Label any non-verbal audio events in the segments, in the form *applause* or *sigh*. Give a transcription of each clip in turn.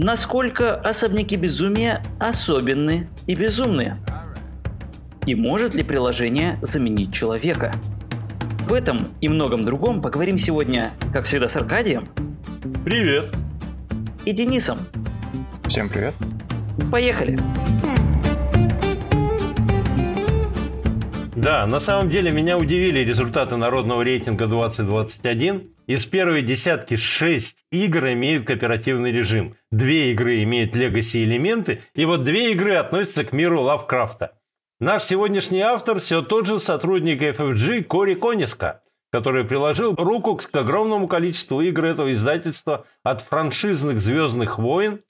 Насколько особняки безумия особенны и безумны? И может ли приложение заменить человека? В этом и многом другом поговорим сегодня, как всегда, с Аркадием. Привет. И Денисом. Всем привет. Поехали. Да, на самом деле меня удивили результаты народного рейтинга 2021. Из первой десятки 6 игр имеют кооперативный режим. Две игры имеют легаси элементы, и вот две игры относятся к миру Лавкрафта. Наш сегодняшний автор все тот же сотрудник FFG Кори Конечка, который приложил руку к огромному количеству игр этого издательства от франшизных «Звездных войн»,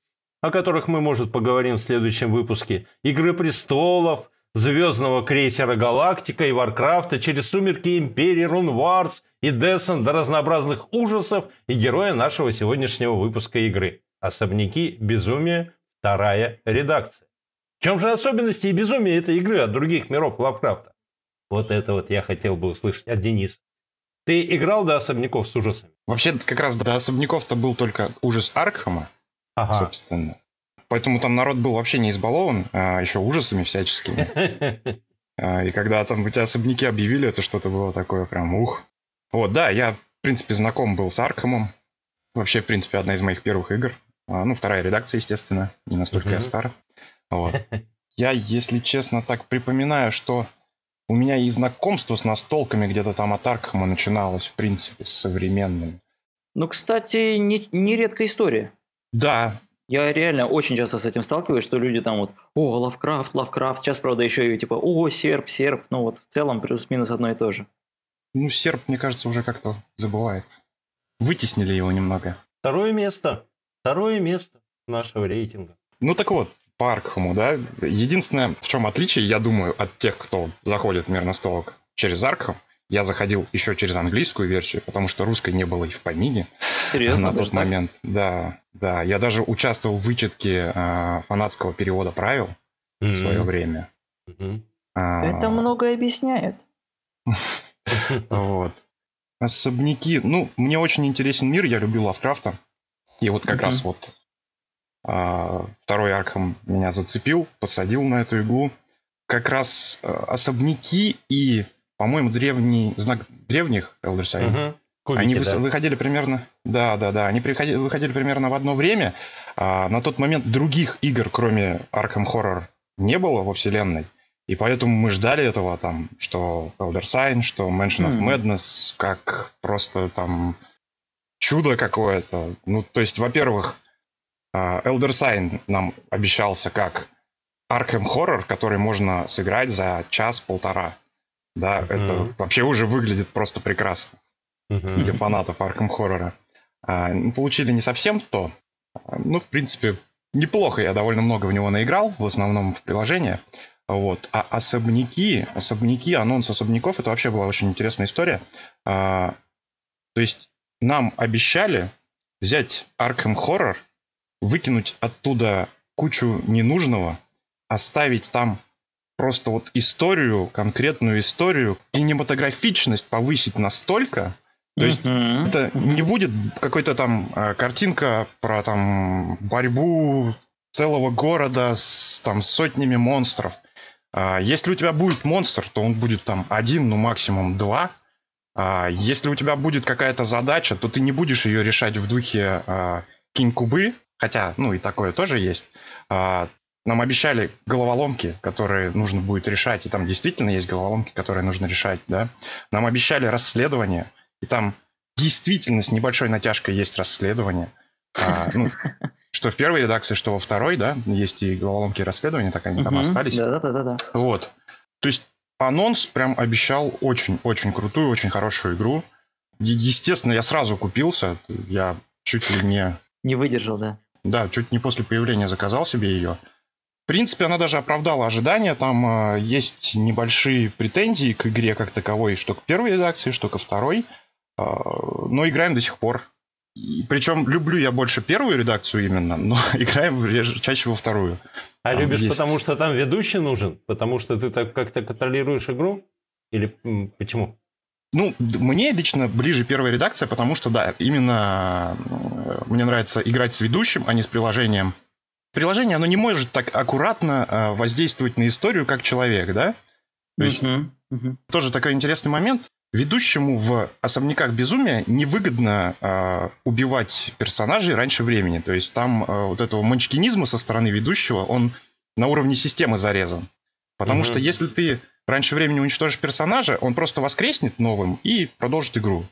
о которых мы, может, поговорим в следующем выпуске, «Игры престолов», звездного крейсера «Галактика» и «Варкрафта» через «Сумерки Империи», «Runewars» и «Descent» до разнообразных ужасов и героя нашего сегодняшнего выпуска игры «Особняки безумия. Вторая редакция». В чем же особенности и безумие этой игры от других миров Лавкрафта? Вот это вот я хотел бы услышать от Дениса. Ты играл до особняков с ужасами? Вообще, как раз до особняков-то был только ужас Аркхема, ага. собственно. Поэтому там народ был вообще не избалован, а еще ужасами всяческими. *laughs* А, и когда там эти особняки объявили, это что-то было такое прям ух. Вот, да, я, в принципе, знаком был с Аркхемом. Вообще, в принципе, одна из моих первых игр. А, ну, вторая редакция, естественно. Не настолько я стар. Вот. *laughs* Я, если честно, так припоминаю, что у меня и знакомство с настолками где-то там от Аркхема начиналось, в принципе, с современными. Ну, кстати, не, не редкая история. Да, я реально очень часто с этим сталкиваюсь, что люди там вот, о, Лавкрафт, Лавкрафт, сейчас, правда, еще и типа, о, серп, серп, ну вот в целом плюс-минус одно и то же. Ну, серп, мне кажется, уже как-то забывается. Вытеснили его немного. Второе место. Второе место нашего рейтинга. Ну так вот, по Аркхэму, да, единственное, в чем отличие, я думаю, от тех, кто заходит в мир настолок через Аркхем, я заходил еще через английскую версию, потому что русской не было и в помине Серьезно, на тот момент. Да, да. Я даже участвовал в вычетке э, фанатского перевода правил mm-hmm. в свое время. Mm-hmm. А, Это многое объясняет. *laughs* *laughs* Вот. Особняки. Ну, мне очень интересен мир, я люблю Лавкрафта. И вот как раз вот а, второй Архам меня зацепил, посадил на эту иглу. Как раз а, особняки и по-моему, древний знак древних Elder Sign. Угу. Кубики, они да. выходили примерно, да, да, да, они приходили, выходили примерно в одно время. А, на тот момент других игр, кроме Arkham Horror, не было во вселенной. И поэтому мы ждали этого, там, что Elder Sign, что Mansion of Madness, как просто там чудо какое-то. Ну, то есть, во-первых, а, Elder Sign нам обещался как Arkham Horror, который можно сыграть за час-полтора. Да, mm-hmm. это вообще уже выглядит просто прекрасно mm-hmm. для фанатов Arkham Horror. А, ну, получили не совсем то. Ну, в принципе, неплохо. Я довольно много в него наиграл, в основном в приложение. Вот. А особняки, особняки, анонс особняков, это вообще была очень интересная история. А, то есть нам обещали взять Arkham Horror, выкинуть оттуда кучу ненужного, оставить там просто вот историю, конкретную историю, кинематографичность повысить настолько, то есть uh-huh. это не будет какой-то там э, картинка про там борьбу целого города с там сотнями монстров. Э, если у тебя будет монстр, то он будет там один, ну максимум два. Э, если у тебя будет какая-то задача, то ты не будешь ее решать в духе э, кинь-кубы, хотя, ну и такое тоже есть. Нам обещали головоломки, которые нужно будет решать, и там действительно есть головоломки, которые нужно решать, да. Нам обещали расследование, и там действительно с небольшой натяжкой есть расследование. А, ну, *laughs* что в первой редакции, что во второй, да, есть и головоломки и расследования, так они там остались. Да-да-да. Вот. То есть анонс прям обещал очень-очень крутую, очень хорошую игру. Естественно, я сразу купился. Я чуть ли не... Не выдержал, да? Да, чуть не после появления заказал себе ее принципе, она даже оправдала ожидания. Там э, есть небольшие претензии к игре как таковой, что к первой редакции, что ко второй. Э, но играем до сих пор. Причем люблю я больше первую редакцию именно, но *laughs* играем реже, чаще во вторую. А там любишь, есть... потому что там ведущий нужен? Потому что ты так как-то контролируешь игру? Или почему? Ну, мне лично ближе первая редакция, потому что, да, именно э, мне нравится играть с ведущим, а не с приложением. Приложение, оно не может так аккуратно э, воздействовать на историю, как человек, да? То есть, uh-huh, uh-huh. тоже такой интересный момент. Ведущему в особняках безумия невыгодно э, убивать персонажей раньше времени. То есть там э, вот этого манчкинизма со стороны ведущего, он на уровне системы зарезан. Потому uh-huh. что если ты раньше времени уничтожишь персонажа, он просто воскреснет новым и продолжит игру.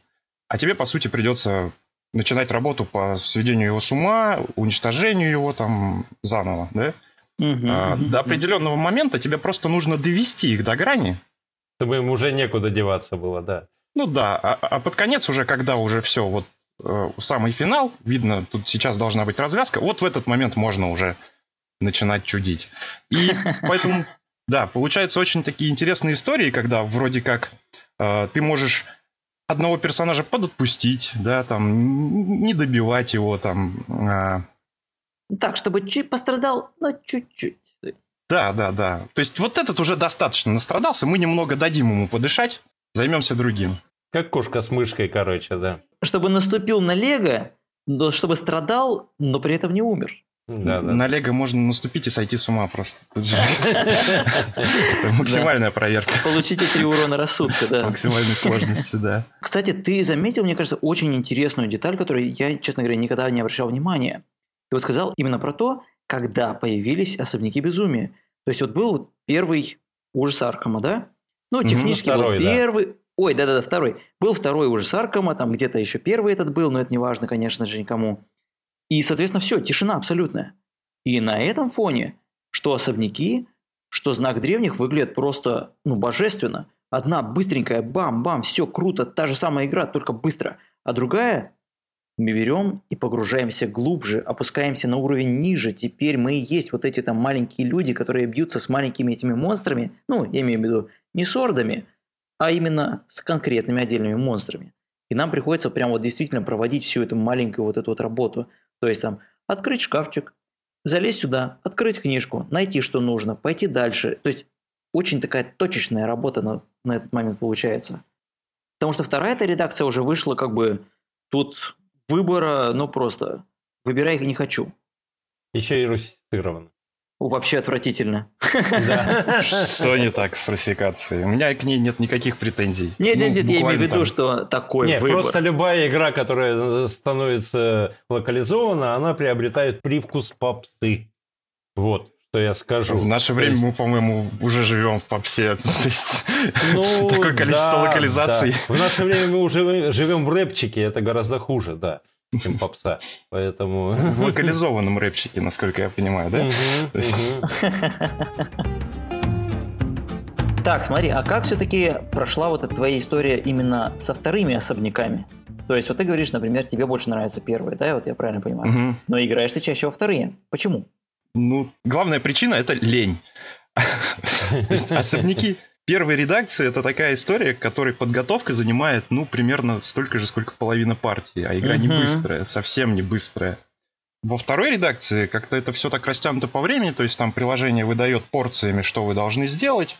А тебе, по сути, придется начинать работу по сведению его с ума, уничтожению его там заново, да? Угу, а, угу, до определенного момента тебе просто нужно довести их до грани. Чтобы им уже некуда деваться было, да. Ну да, а, а под конец уже, когда уже все, вот э, самый финал, видно, тут сейчас должна быть развязка, вот в этот момент можно уже начинать чудить. И *laughs* поэтому да, получается очень такие интересные истории, когда вроде как э, ты можешь одного персонажа подотпустить, да, там, не добивать его, там. Э... Так, чтобы чуть пострадал, но чуть-чуть. Да, да, да. То есть вот этот уже достаточно настрадался, мы немного дадим ему подышать, займемся другим. Как кошка с мышкой, короче, да. Чтобы наступил на Лего, чтобы страдал, но при этом не умер. Да, да. На Лего можно наступить и сойти с ума просто. Это *laughs* *laughs* максимальная проверка. Получите три урона рассудка, да. Максимальной сложности, да. *laughs* Кстати, ты заметил, мне кажется, очень интересную деталь, которую я, честно говоря, никогда не обращал внимания. Ты вот сказал именно про то, когда появились особняки безумия. То есть вот был первый ужас Аркама, да? Ну, технически был первый... Ой, да-да-да, второй. Был второй ужас Аркама, там где-то еще первый этот был, но это не важно, конечно же, никому. И, соответственно, все, тишина абсолютная. И на этом фоне, что особняки, что знак древних выглядят просто, ну, божественно. Одна быстренькая, бам-бам, все круто, та же самая игра, только быстро. А другая, мы берем и погружаемся глубже, опускаемся на уровень ниже. Теперь мы и есть вот эти там маленькие люди, которые бьются с маленькими этими монстрами. Ну, я имею в виду не с ордами, а именно с конкретными отдельными монстрами. И нам приходится прям вот действительно проводить всю эту маленькую вот эту вот работу. То есть там открыть шкафчик, залезть сюда, открыть книжку, найти, что нужно, пойти дальше. То есть очень такая точечная работа на, на этот момент получается. Потому что вторая эта редакция уже вышла как бы тут выбора, ну просто выбирай не хочу. Еще и русифицировано. Вообще отвратительно. *laughs* Что не так с русификацией? У меня к ней нет никаких претензий. Нет, нет, нет, я имею в виду, что такой Нет, просто любая игра, которая становится локализована, она приобретает привкус попсы. Вот, что я скажу. В наше время мы, по-моему, уже живем в попсе. *laughs* Ну, *laughs* такое количество локализаций. В наше время мы уже живем в рэпчике, это гораздо хуже, да чем попса. Поэтому... В локализованном рэпчике, насколько я понимаю, да? *laughs* Так, смотри, а как все-таки прошла вот эта твоя история именно со вторыми особняками? То есть вот ты говоришь, например, тебе больше нравятся первые, да, вот я правильно понимаю? Угу. Но играешь ты чаще во вторые. Почему? Ну, главная причина – это лень. То есть особняки Первая редакция это такая история, которой подготовка занимает, ну, примерно столько же, сколько половина партии, а игра не быстрая, совсем не быстрая. Во второй редакции как-то это все так растянуто по времени, то есть там приложение выдает порциями, что вы должны сделать,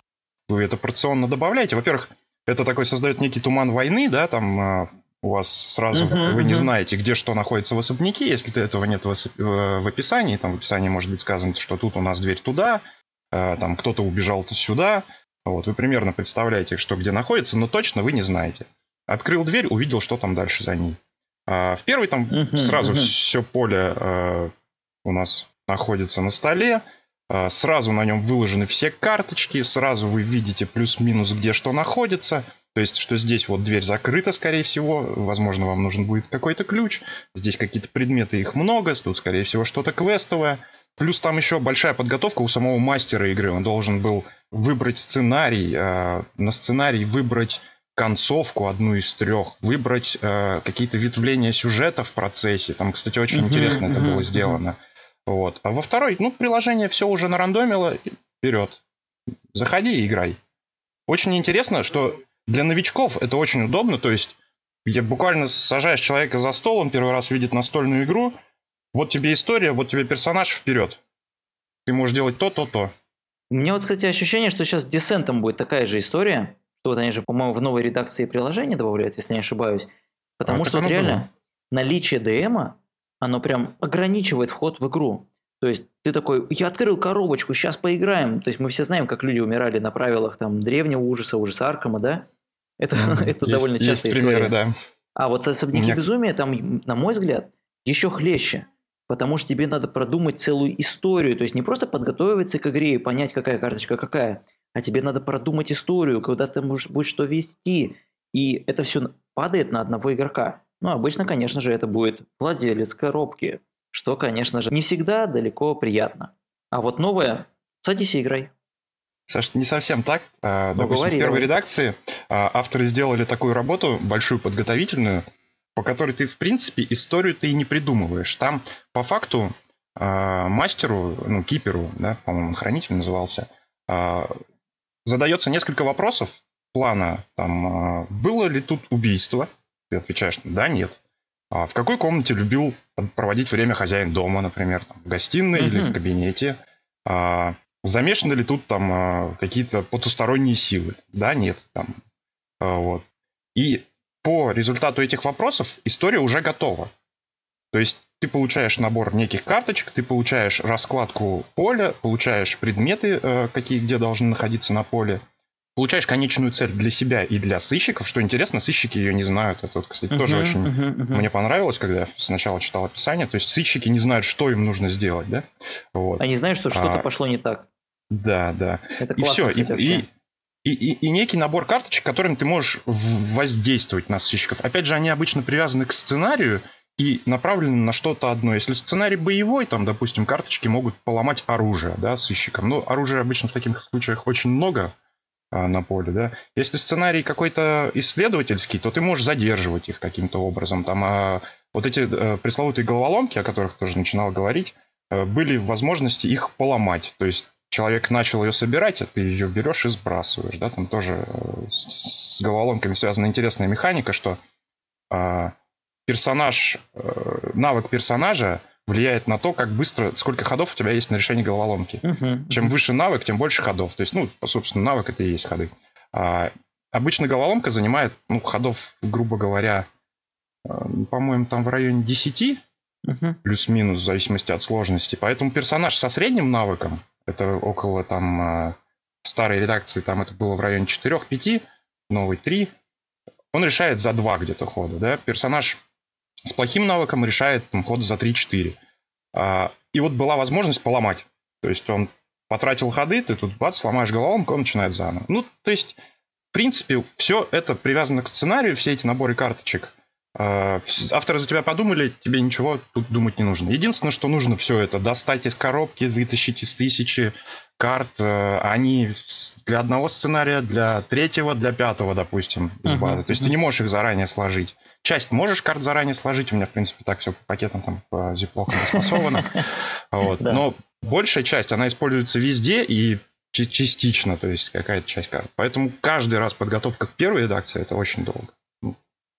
вы это порционно добавляете. Во-первых, это такой создает некий туман войны, да, там а, у вас сразу uh-huh, вы uh-huh. не знаете, где что находится в особняке, если этого нет в, в описании, там в описании может быть сказано, что тут у нас дверь туда, а, там кто-то убежал сюда, вот, вы примерно представляете, что где находится, но точно вы не знаете. Открыл дверь, увидел, что там дальше за ней. А в первой там uh-huh, сразу uh-huh. все поле э, у нас находится на столе. Э, сразу на нем выложены все карточки. Сразу вы видите плюс-минус, где что находится. То есть, что здесь вот дверь закрыта, скорее всего. Возможно, вам нужен будет какой-то ключ. Здесь какие-то предметы, их много. Тут, скорее всего, что-то квестовое. Плюс там еще большая подготовка у самого мастера игры. Он должен был выбрать сценарий, э, на сценарий выбрать концовку одну из трех, выбрать э, какие-то ветвления сюжета в процессе. Там, кстати, очень интересно это было сделано. Вот. А во второй, ну, приложение все уже нарандомило, вперед. Заходи и играй. Очень интересно, что для новичков это очень удобно, то есть я буквально сажаешь человека за стол, он первый раз видит настольную игру, вот тебе история, вот тебе персонаж, вперед. Ты можешь делать то, то, то. У меня вот, кстати, ощущение, что сейчас с Десентом будет такая же история, что вот они же, по-моему, в новой редакции приложения добавляют, если не ошибаюсь. Потому А, что вот реально было. наличие ДМа, оно прям ограничивает вход в игру. То есть ты такой, я открыл коробочку, сейчас поиграем. То есть мы все знаем, как люди умирали на правилах там древнего ужаса, ужаса Аркама, да? Это, *laughs* это довольно частая примеры, да. А вот особняки безумия там, на мой взгляд, еще хлеще. Потому что тебе надо продумать целую историю. То есть не просто подготовиться к игре и понять, какая карточка какая, а тебе надо продумать историю, когда ты можешь, будешь что вести. И это все падает на одного игрока. Ну, обычно, конечно же, это будет владелец коробки, что, конечно же, не всегда далеко приятно. А вот новое, садись и играй. Саш, не совсем так. А, Ну, Допустим, говори, в первой давай. редакции а, авторы сделали такую работу, большую подготовительную, по которой ты, в принципе, историю ты и не придумываешь. Там, по факту, а, мастеру, ну, киперу, да, по-моему, он хранитель назывался, задается несколько вопросов плана. Там, было ли тут убийство? Ты отвечаешь, да, нет. А в какой комнате любил проводить время хозяин дома, например, там, в гостиной или Мгм. в кабинете? А, замешаны ли тут там а, какие-то потусторонние силы? Да, нет. Там, А, вот. И по результату этих вопросов история уже готова. То есть ты получаешь набор неких карточек, ты получаешь раскладку поля, получаешь предметы, э, какие где должны находиться на поле, получаешь конечную цель для себя и для сыщиков. Что интересно, сыщики ее не знают. Это, вот, кстати, тоже Мгм, очень мгм, мгм. мне понравилось, когда я сначала читал описание. То есть сыщики не знают, что им нужно сделать, да? Вот. Они знают, что что-то А, пошло не так. Да, да. Это И классно, все. кстати, вообще. И, и, и, и некий набор карточек, которым ты можешь воздействовать на сыщиков. Опять же, они обычно привязаны к сценарию и направлены на что-то одно. Если сценарий боевой, там, допустим, карточки могут поломать оружие, да, сыщикам. Но оружия обычно в таких случаях очень много на поле, да. Если сценарий какой-то исследовательский, то ты можешь задерживать их каким-то образом. Там а, вот эти э, пресловутые головоломки, о которых тоже начинал говорить, э, были возможности их поломать. То есть человек начал ее собирать, а ты ее берешь и сбрасываешь. Да? Там тоже э, с, с головоломками связана интересная механика, что а, персонаж, э, навык персонажа влияет на то, как быстро, сколько ходов у тебя есть на решение головоломки. Мгм, Чем выше навык, тем больше ходов. То есть, ну, собственно, навык это и есть ходы. А, обычно головоломка занимает, ну, ходов, грубо говоря, э, по-моему, там в районе 10, мгм. плюс-минус, в зависимости от сложности. Поэтому персонаж со средним навыком, это около там э, старой редакции, там это было в районе 4-5, новый 3, он решает за 2 где-то хода. Да? Персонаж с плохим навыком решает там, хода за 3-4. А, и вот была возможность поломать. То есть он потратил ходы, ты тут бац, сломаешь головоломку, он начинает заново. Ну, то есть, в принципе, все это привязано к сценарию, все эти наборы карточек. А, Авторы за тебя подумали, тебе ничего тут думать не нужно. Единственное, что нужно все это достать из коробки, вытащить из тысячи карт. Э, Они для одного сценария, для третьего, для пятого, допустим, из базы. То есть ты не можешь их заранее сложить. Часть можешь карт заранее сложить. У меня, в принципе, так все по пакетам там по зиплокам распасовано. *laughs* Но большая часть, она используется везде и частично, то есть какая-то часть карт. Поэтому каждый раз подготовка к первой редакции это очень долго.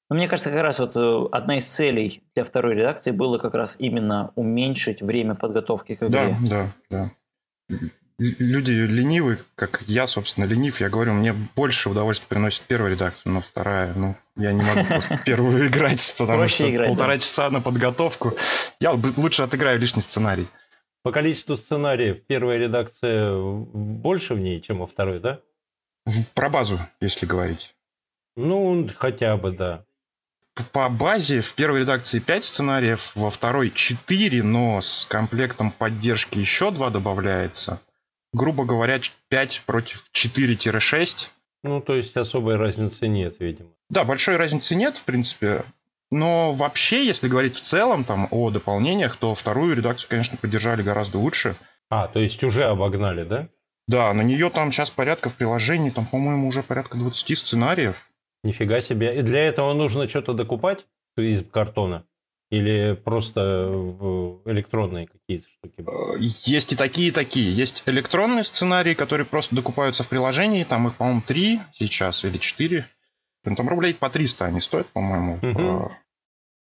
Ну, мне кажется, как раз вот э, одна из целей для второй редакции было как раз именно уменьшить время подготовки к игре. Да, да, да. Люди ленивы, как я, собственно, ленив. Я говорю, мне больше удовольствия приносит первая редакция, но вторая, ну, я не могу просто первую играть, *laughs* потому Проще что играть, полтора да. часа на подготовку. Я лучше отыграю лишний сценарий. По количеству сценариев первая редакция больше в ней, чем во второй, да? Про базу, если говорить. Ну, хотя бы, да. По базе в первой редакции 5 сценариев, во второй 4, но с комплектом поддержки еще 2 добавляется. Грубо говоря, 5 против 4-6. Ну, то есть особой разницы нет, видимо. Да, большой разницы нет, в принципе. Но вообще, если говорить в целом там, о дополнениях, то вторую редакцию, конечно, поддержали гораздо лучше. А, то есть уже обогнали, да? Да, на нее там сейчас порядка в приложении, там, по-моему, уже порядка 20 сценариев. Нифига себе. И для этого нужно что-то докупать из картона? Или просто э, электронные какие-то штуки? Э, Есть и такие, и такие. Есть электронные сценарии, которые просто докупаются в приложении. Там их, по-моему, три сейчас или четыре. Там рублей по 300 они стоят, по-моему. Э,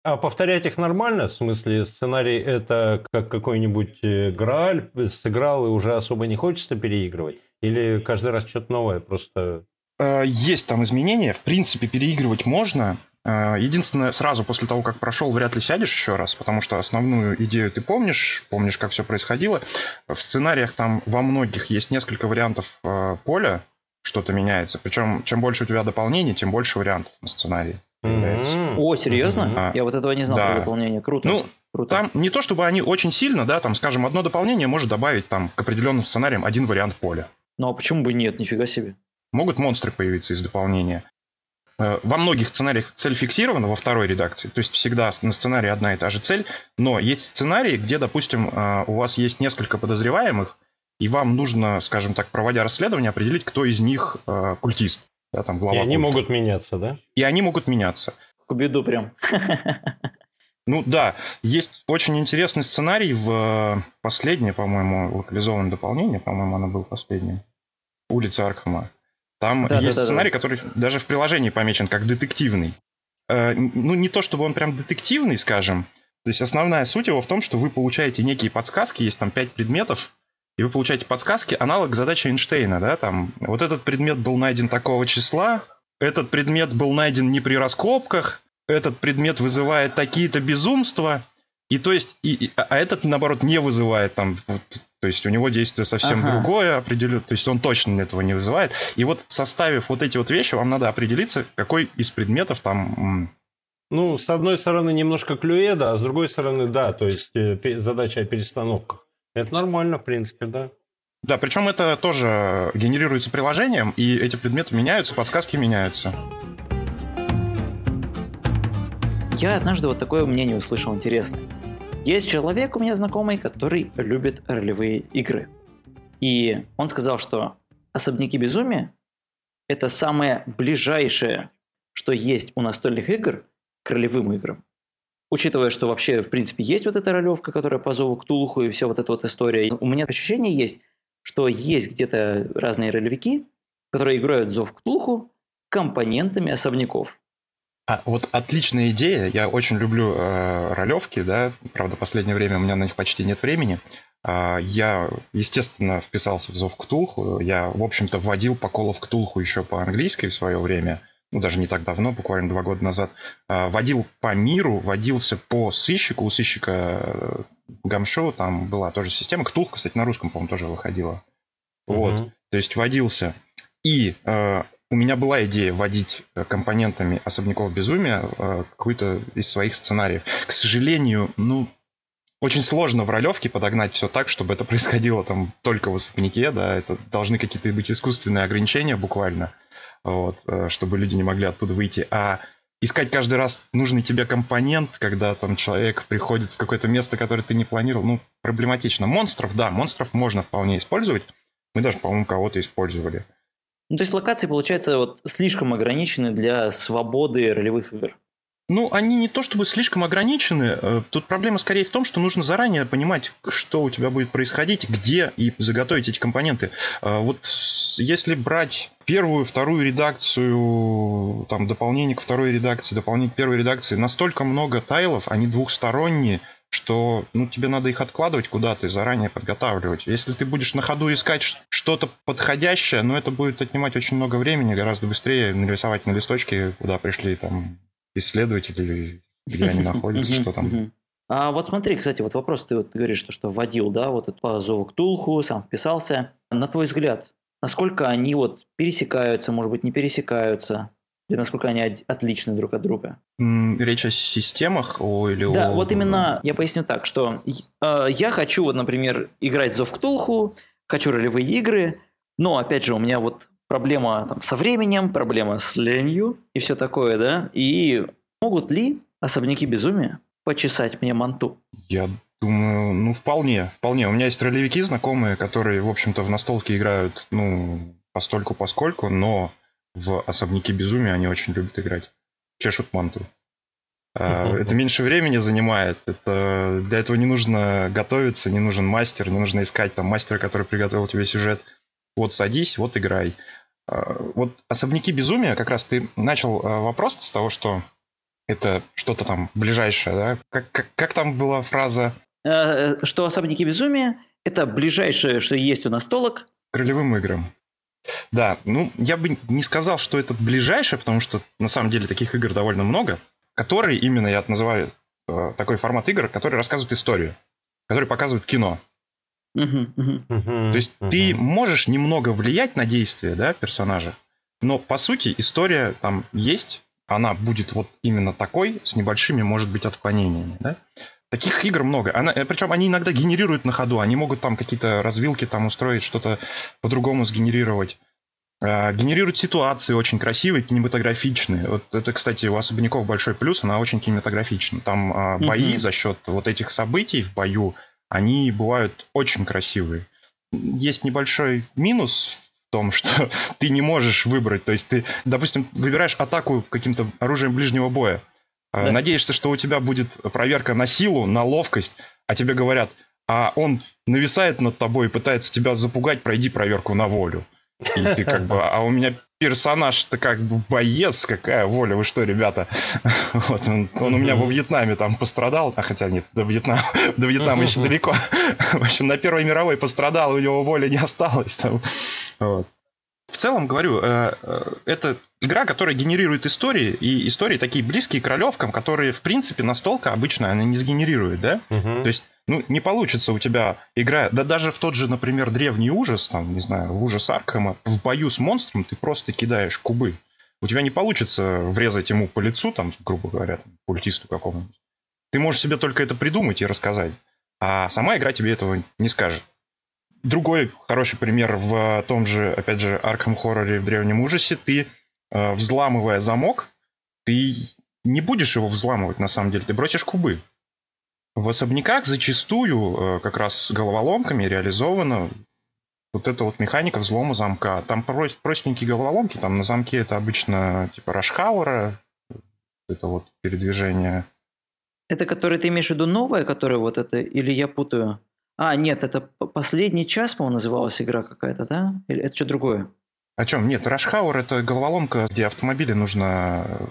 А повторять их нормально? В смысле, сценарий это как какой-нибудь Грааль, сыграл и уже особо не хочется переигрывать? Или каждый раз что-то новое просто есть там изменения, в принципе, переигрывать можно. Э, единственное, сразу после того, как прошел, вряд ли сядешь еще раз, потому что основную идею ты помнишь, помнишь, как все происходило. В сценариях там во многих есть несколько вариантов э, поля, что-то меняется. Причем, чем больше у тебя дополнений, тем больше вариантов на сценарии. Mm-hmm. О, серьезно? Mm-hmm. Я вот этого не знал да. про дополнение. Круто. Ну, Круто. Там не то, чтобы они очень сильно, да, там, скажем, одно дополнение может добавить там к определенным сценариям один вариант поля. Ну а почему бы нет, нифига себе. Могут монстры появиться из дополнения. Э, во многих сценариях цель фиксирована во второй редакции, то есть всегда на сценарии одна и та же цель, но есть сценарии, где, допустим, э, у вас есть несколько подозреваемых, и вам нужно, скажем так, проводя расследование, определить, кто из них э, культист. Да, там, глава и они культа. могут меняться, да? И они могут меняться. К беду прям. *laughs* Ну да, есть очень интересный сценарий в последнее, по-моему, локализованное дополнение, по-моему, оно было последним. Улица Аркхема. Там Да, да, есть да, да. сценарий, который даже в приложении помечен как детективный. Э, Ну, не то чтобы он прям детективный, скажем. То есть основная суть его в том, что вы получаете некие подсказки, есть там пять предметов, и вы получаете подсказки, аналог задачи Эйнштейна, да, там, вот этот предмет был найден такого числа, этот предмет был найден не при раскопках, этот предмет вызывает такие-то безумства, и то есть, и, и- а этот, наоборот, не вызывает там, вот, то есть у него действие совсем Ага. другое определенно, то есть он точно этого не вызывает. И вот составив вот эти вот вещи, вам надо определиться, какой из предметов там... Ну, с одной стороны, немножко клюэда, а с другой стороны, да, то есть э, задача о перестановках. Это нормально, в принципе, да. Да, причем это тоже генерируется приложением, и эти предметы меняются, подсказки меняются. Я однажды вот такое мнение услышал интересное. Есть человек у меня знакомый, который любит ролевые игры. И он сказал, что особняки безумия – это самое ближайшее, что есть у настольных игр к ролевым играм. Учитывая, что вообще, в принципе, есть вот эта ролевка, которая по зову Ктулху и вся вот эта вот история, у меня ощущение есть, что есть где-то разные ролевики, которые играют зов Ктулху компонентами особняков. А вот отличная идея. Я очень люблю э, ролевки, да. Правда, в последнее время у меня на них почти нет времени. А, я, естественно, вписался в Зов Ктулху. Я, в общем-то, вводил по Call of Ктулху еще по-английски в свое время. Ну, даже не так давно, буквально два года назад. А, водил по миру, водился по сыщику. У сыщика э, Гамшоу там была тоже система. Ктулх, кстати, на русском, по-моему, тоже выходила. Вот. Мгм. То есть водился. И э, у меня была идея вводить э, компонентами особняков безумия э, какой-то из своих сценариев. К сожалению, ну, очень сложно в ролевке подогнать все так, чтобы это происходило там только в особняке, да, это должны какие-то быть искусственные ограничения буквально, вот, э, чтобы люди не могли оттуда выйти. А искать каждый раз нужный тебе компонент, когда там человек приходит в какое-то место, которое ты не планировал, ну, проблематично. Монстров, да, монстров можно вполне использовать. Мы даже, по-моему, кого-то использовали. Ну, то есть локации, получается, вот слишком ограничены для свободы ролевых игр. Ну, они не то чтобы слишком ограничены. э, Тут проблема скорее в том, что нужно заранее понимать, что у тебя будет происходить, где и заготовить эти компоненты. Э, Вот если брать первую, вторую редакцию, там дополнение к второй редакции, дополнение к первой редакции, настолько много тайлов, они двухсторонние, что ну, тебе надо их откладывать куда-то и заранее подготавливать. Если ты будешь на ходу искать что-то подходящее, ну, это будет отнимать очень много времени, гораздо быстрее нарисовать на листочке, куда пришли там исследователи, где они *laughs* находятся, что там. А вот смотри, кстати, вот вопрос, ты вот говоришь, что, что вводил, да, вот это по зову Ктулху, сам вписался. На твой взгляд, насколько они вот пересекаются, может быть, не пересекаются? Или насколько они отличны друг от друга? Речь о системах о, или Да, о... вот именно я поясню так, что э, я хочу, вот, например, играть Зов Ктулху, хочу ролевые игры, но, опять же, у меня вот проблема там, со временем, проблема с ленью и все такое, да, и могут ли особняки безумия почесать мне манту? Я думаю, ну, вполне, вполне. У меня есть ролевики знакомые, которые, в общем-то, в настолке играют, ну, постольку поскольку, но в особняки безумия они очень любят играть. Чешут манту. А. Это меньше времени занимает. Это для этого не нужно готовиться, не нужен мастер, не нужно искать там мастера, который приготовил тебе сюжет. Вот садись, вот играй. А, Вот особняки безумия, как раз ты начал а, вопрос с того, что это что-то там ближайшее, да? Как, как, как там была фраза Э, Что особняки безумия – это ближайшее, что есть у настолок. к ролевым играм? Да, ну, я бы не сказал, что это ближайшее, потому что на самом деле таких игр довольно много, которые именно, я называю э, такой формат игр, который рассказывает историю, который показывает кино. То есть ты можешь немного влиять на действия да, персонажа, но по сути история там есть, она будет вот именно такой, с небольшими, может быть, отклонениями. Да? Таких игр много. Она, э, причем они иногда генерируют на ходу, они могут там какие-то развилки там устроить, что-то по-другому сгенерировать. Э, Генерируют ситуации очень красивые, кинематографичные. Вот это, кстати, у особняков большой плюс, она очень кинематографична. Там а, бои Мгм. за счет вот этих событий в бою, они бывают очень красивые. Есть небольшой минус в том, *laughs* что ты не можешь выбрать. То есть ты, допустим, выбираешь атаку каким-то оружием ближнего боя. А, Да. Надеешься, что у тебя будет проверка на силу, на ловкость, а тебе говорят, а он нависает над тобой и пытается тебя запугать, пройди проверку на волю. И ты как бы, а у меня персонаж-то как бы боец, какая воля, вы что, ребята? *laughs* Вот, он, он у меня во Вьетнаме там пострадал, а хотя нет, до Вьетнама, до Вьетнама еще *laughs* далеко. *laughs* В общем, на Первой мировой пострадал, у него воли не осталось. Там. Вот. В целом, говорю, э, э, это игра, которая генерирует истории, и истории такие близкие к ролевкам, которые, в принципе, настолка обычно она не сгенерирует, да? Мгм. То есть, ну, не получится у тебя игра, да даже в тот же, например, древний ужас, там, не знаю, в ужас Аркхема, в бою с монстром ты просто кидаешь кубы. У тебя не получится врезать ему по лицу, там, грубо говоря, там, культисту какому-нибудь. Ты можешь себе только это придумать и рассказать. А сама игра тебе этого не скажет. Другой хороший пример в том же, опять же, Arkham Horror в Древнем Ужасе. Ты, э, взламывая замок, ты не будешь его взламывать, на самом деле. Ты бросишь кубы. В особняках зачастую э, как раз с головоломками реализована вот эта вот механика взлома замка. Там про- простенькие головоломки, там на замке это обычно типа Рашхауэра, это вот передвижение. Это который ты имеешь в виду новая, которая вот это, или я путаю? А, нет, это последний час, по-моему, называлась игра какая-то, да? Или это что другое? О чем? Нет, Рашхауэр это головоломка, где автомобили нужно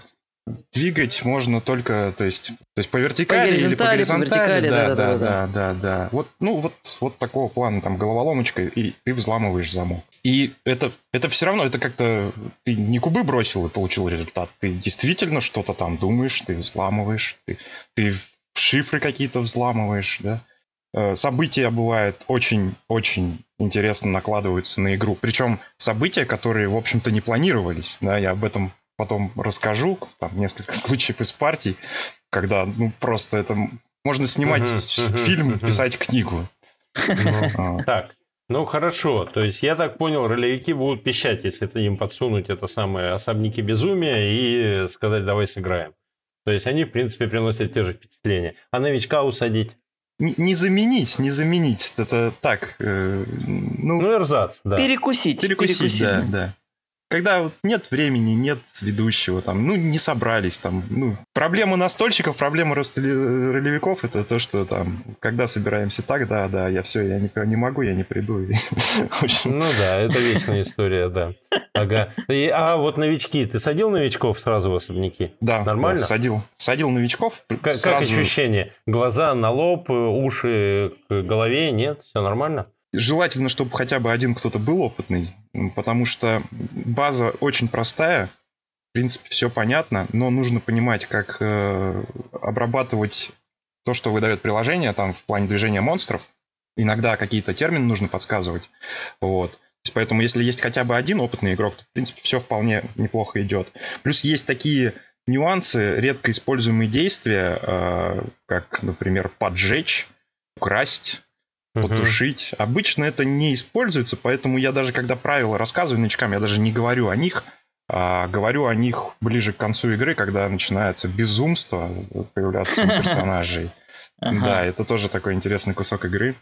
двигать можно только, то есть, то есть по вертикали или по горизонтали, по вертикали, да, да, да-да-да. да, да, да. Вот, ну, вот, вот такого плана, там, головоломочка, и ты взламываешь замок. И это, это все равно, это как-то, ты не кубы бросил и получил результат, ты действительно что-то там думаешь, ты взламываешь, ты, ты шифры какие-то взламываешь, да. Э, События бывают очень-очень интересно накладываются на игру. Причем события, которые, в общем-то, не планировались. Да, я об этом потом расскажу. *laughs* Там несколько *laughs* случаев из партий, когда ну, просто это... Можно снимать фильм, писать книгу. Ну, *laughs* А, Так, ну хорошо. То есть я так понял, ролевики будут пищать, если ты им подсунуть это самое особники безумия и сказать, давай сыграем. То есть они, в принципе, приносят те же впечатления. А новичка усадить? Не, не заменить, не заменить. Это так, э, ну, Ну, эрзац, да. Перекусить. перекусить, да, да. Когда вот нет времени, нет ведущего, там, ну, не собрались, там, ну, проблема настольщиков, проблема ростели- ролевиков, это то, что там, когда собираемся так, да, да, я все, я не, не могу, я не приду. *laughs* Ну да, это вечная история, да. Ага. И- а вот новички, ты садил новичков сразу в особняки? да, Нормально? да, садил, садил новичков, Как, как ощущение? Глаза на лоб, уши к голове, нет? Все нормально? Желательно, чтобы хотя бы один кто-то был опытный, потому что база очень простая, в принципе, все понятно, но нужно понимать, как э, обрабатывать то, что выдает приложение, там, в плане движения монстров. Иногда какие-то термины нужно подсказывать. Вот. Поэтому, если есть хотя бы один опытный игрок, то, в принципе, все вполне неплохо идет. Плюс есть такие нюансы, редко используемые действия, э, как, например, поджечь, украсть, Мгм. потушить. Обычно это не используется, поэтому я даже когда правила рассказываю новичкам, я даже не говорю о них, а говорю о них ближе к концу игры, когда начинается безумство появляться у персонажей. *laughs* Да, это тоже такой интересный кусок игры.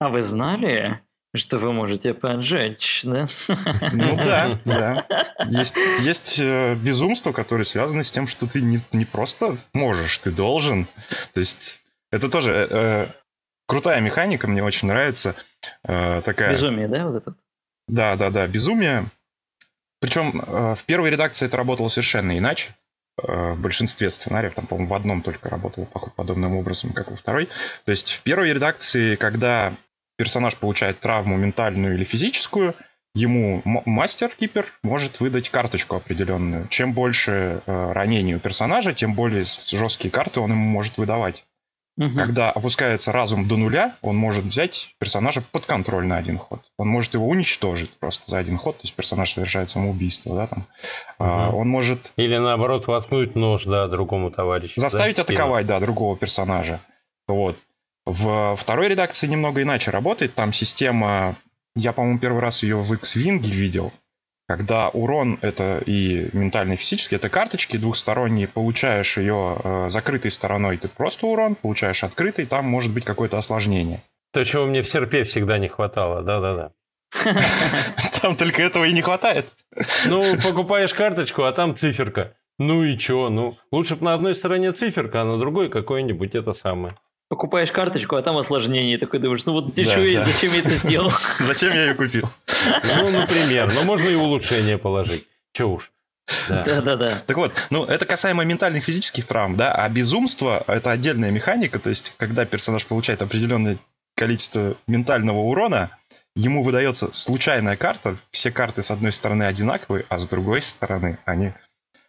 А вы знали, что вы можете поджечь, да? Ну *laughs* да, да. Есть, есть э, безумство, которое связано с тем, что ты не, не просто можешь, ты должен. То есть это тоже э, э, крутая механика, мне очень нравится. Э, такая... Безумие, да, вот это? вот? Да, да, да, безумие. Причем э, в первой редакции это работало совершенно иначе. Э, В большинстве сценариев, там, по-моему, в одном только работало подобным образом, как во второй. То есть в первой редакции, когда персонаж получает травму ментальную или физическую, ему мастер-кипер может выдать карточку определенную. Чем больше э, ранений у персонажа, тем более жесткие карты он ему может выдавать. Угу. Когда опускается разум до нуля, он может взять персонажа под контроль на один ход. Он может его уничтожить просто за один ход, то есть персонаж совершает самоубийство, да, там. Угу. А, он может... Или наоборот воткнуть нож, да, другому товарищу. Заставить да? атаковать, да, другого персонажа. Вот. В второй редакции немного иначе работает. Там система я, по-моему, первый раз ее в X-Wing видел, когда урон это и ментальный, и физический, это карточки двухсторонние, получаешь ее э, закрытой стороной, ты просто урон, получаешь открытый, там может быть какое-то осложнение. То, чего мне в серпе всегда не хватало, да-да-да. *laughs* Там только этого и не хватает. Ну, покупаешь карточку, а там циферка. Ну и чё? Ну, лучше бы на одной стороне циферка, а на другой какой-нибудь это самое покупаешь карточку, а там осложнение. И такой думаешь, ну вот ты да, да. зачем я это сделал? *laughs* Зачем я ее купил? Ну, например. Но можно и улучшение положить. Че уж. Да. да, да, да. Так вот, ну это касаемо ментальных физических травм, да, а безумство это отдельная механика, то есть когда персонаж получает определенное количество ментального урона, ему выдается случайная карта, все карты с одной стороны одинаковые, а с другой стороны они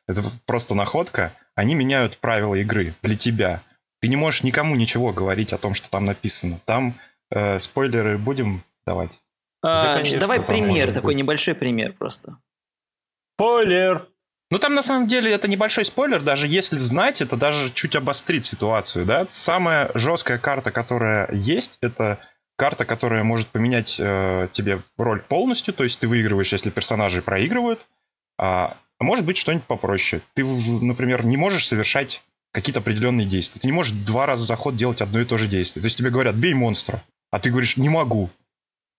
это просто находка, они меняют правила игры для тебя. Ты не можешь никому ничего говорить о том, что там написано. Там э, спойлеры будем давать. А, да, конечно, давай пример, такой быть. небольшой пример просто. Спойлер! Ну, там на самом деле это небольшой спойлер, даже если знать, это даже чуть обострит ситуацию, да. Самая жесткая карта, которая есть, это карта, которая может поменять э, тебе роль полностью, то есть ты выигрываешь, если персонажи проигрывают, а может быть что-нибудь попроще. Ты, например, не можешь совершать какие-то определенные действия. Ты не можешь два раза за ход делать одно и то же действие. То есть тебе говорят, бей монстра, а ты говоришь, не могу.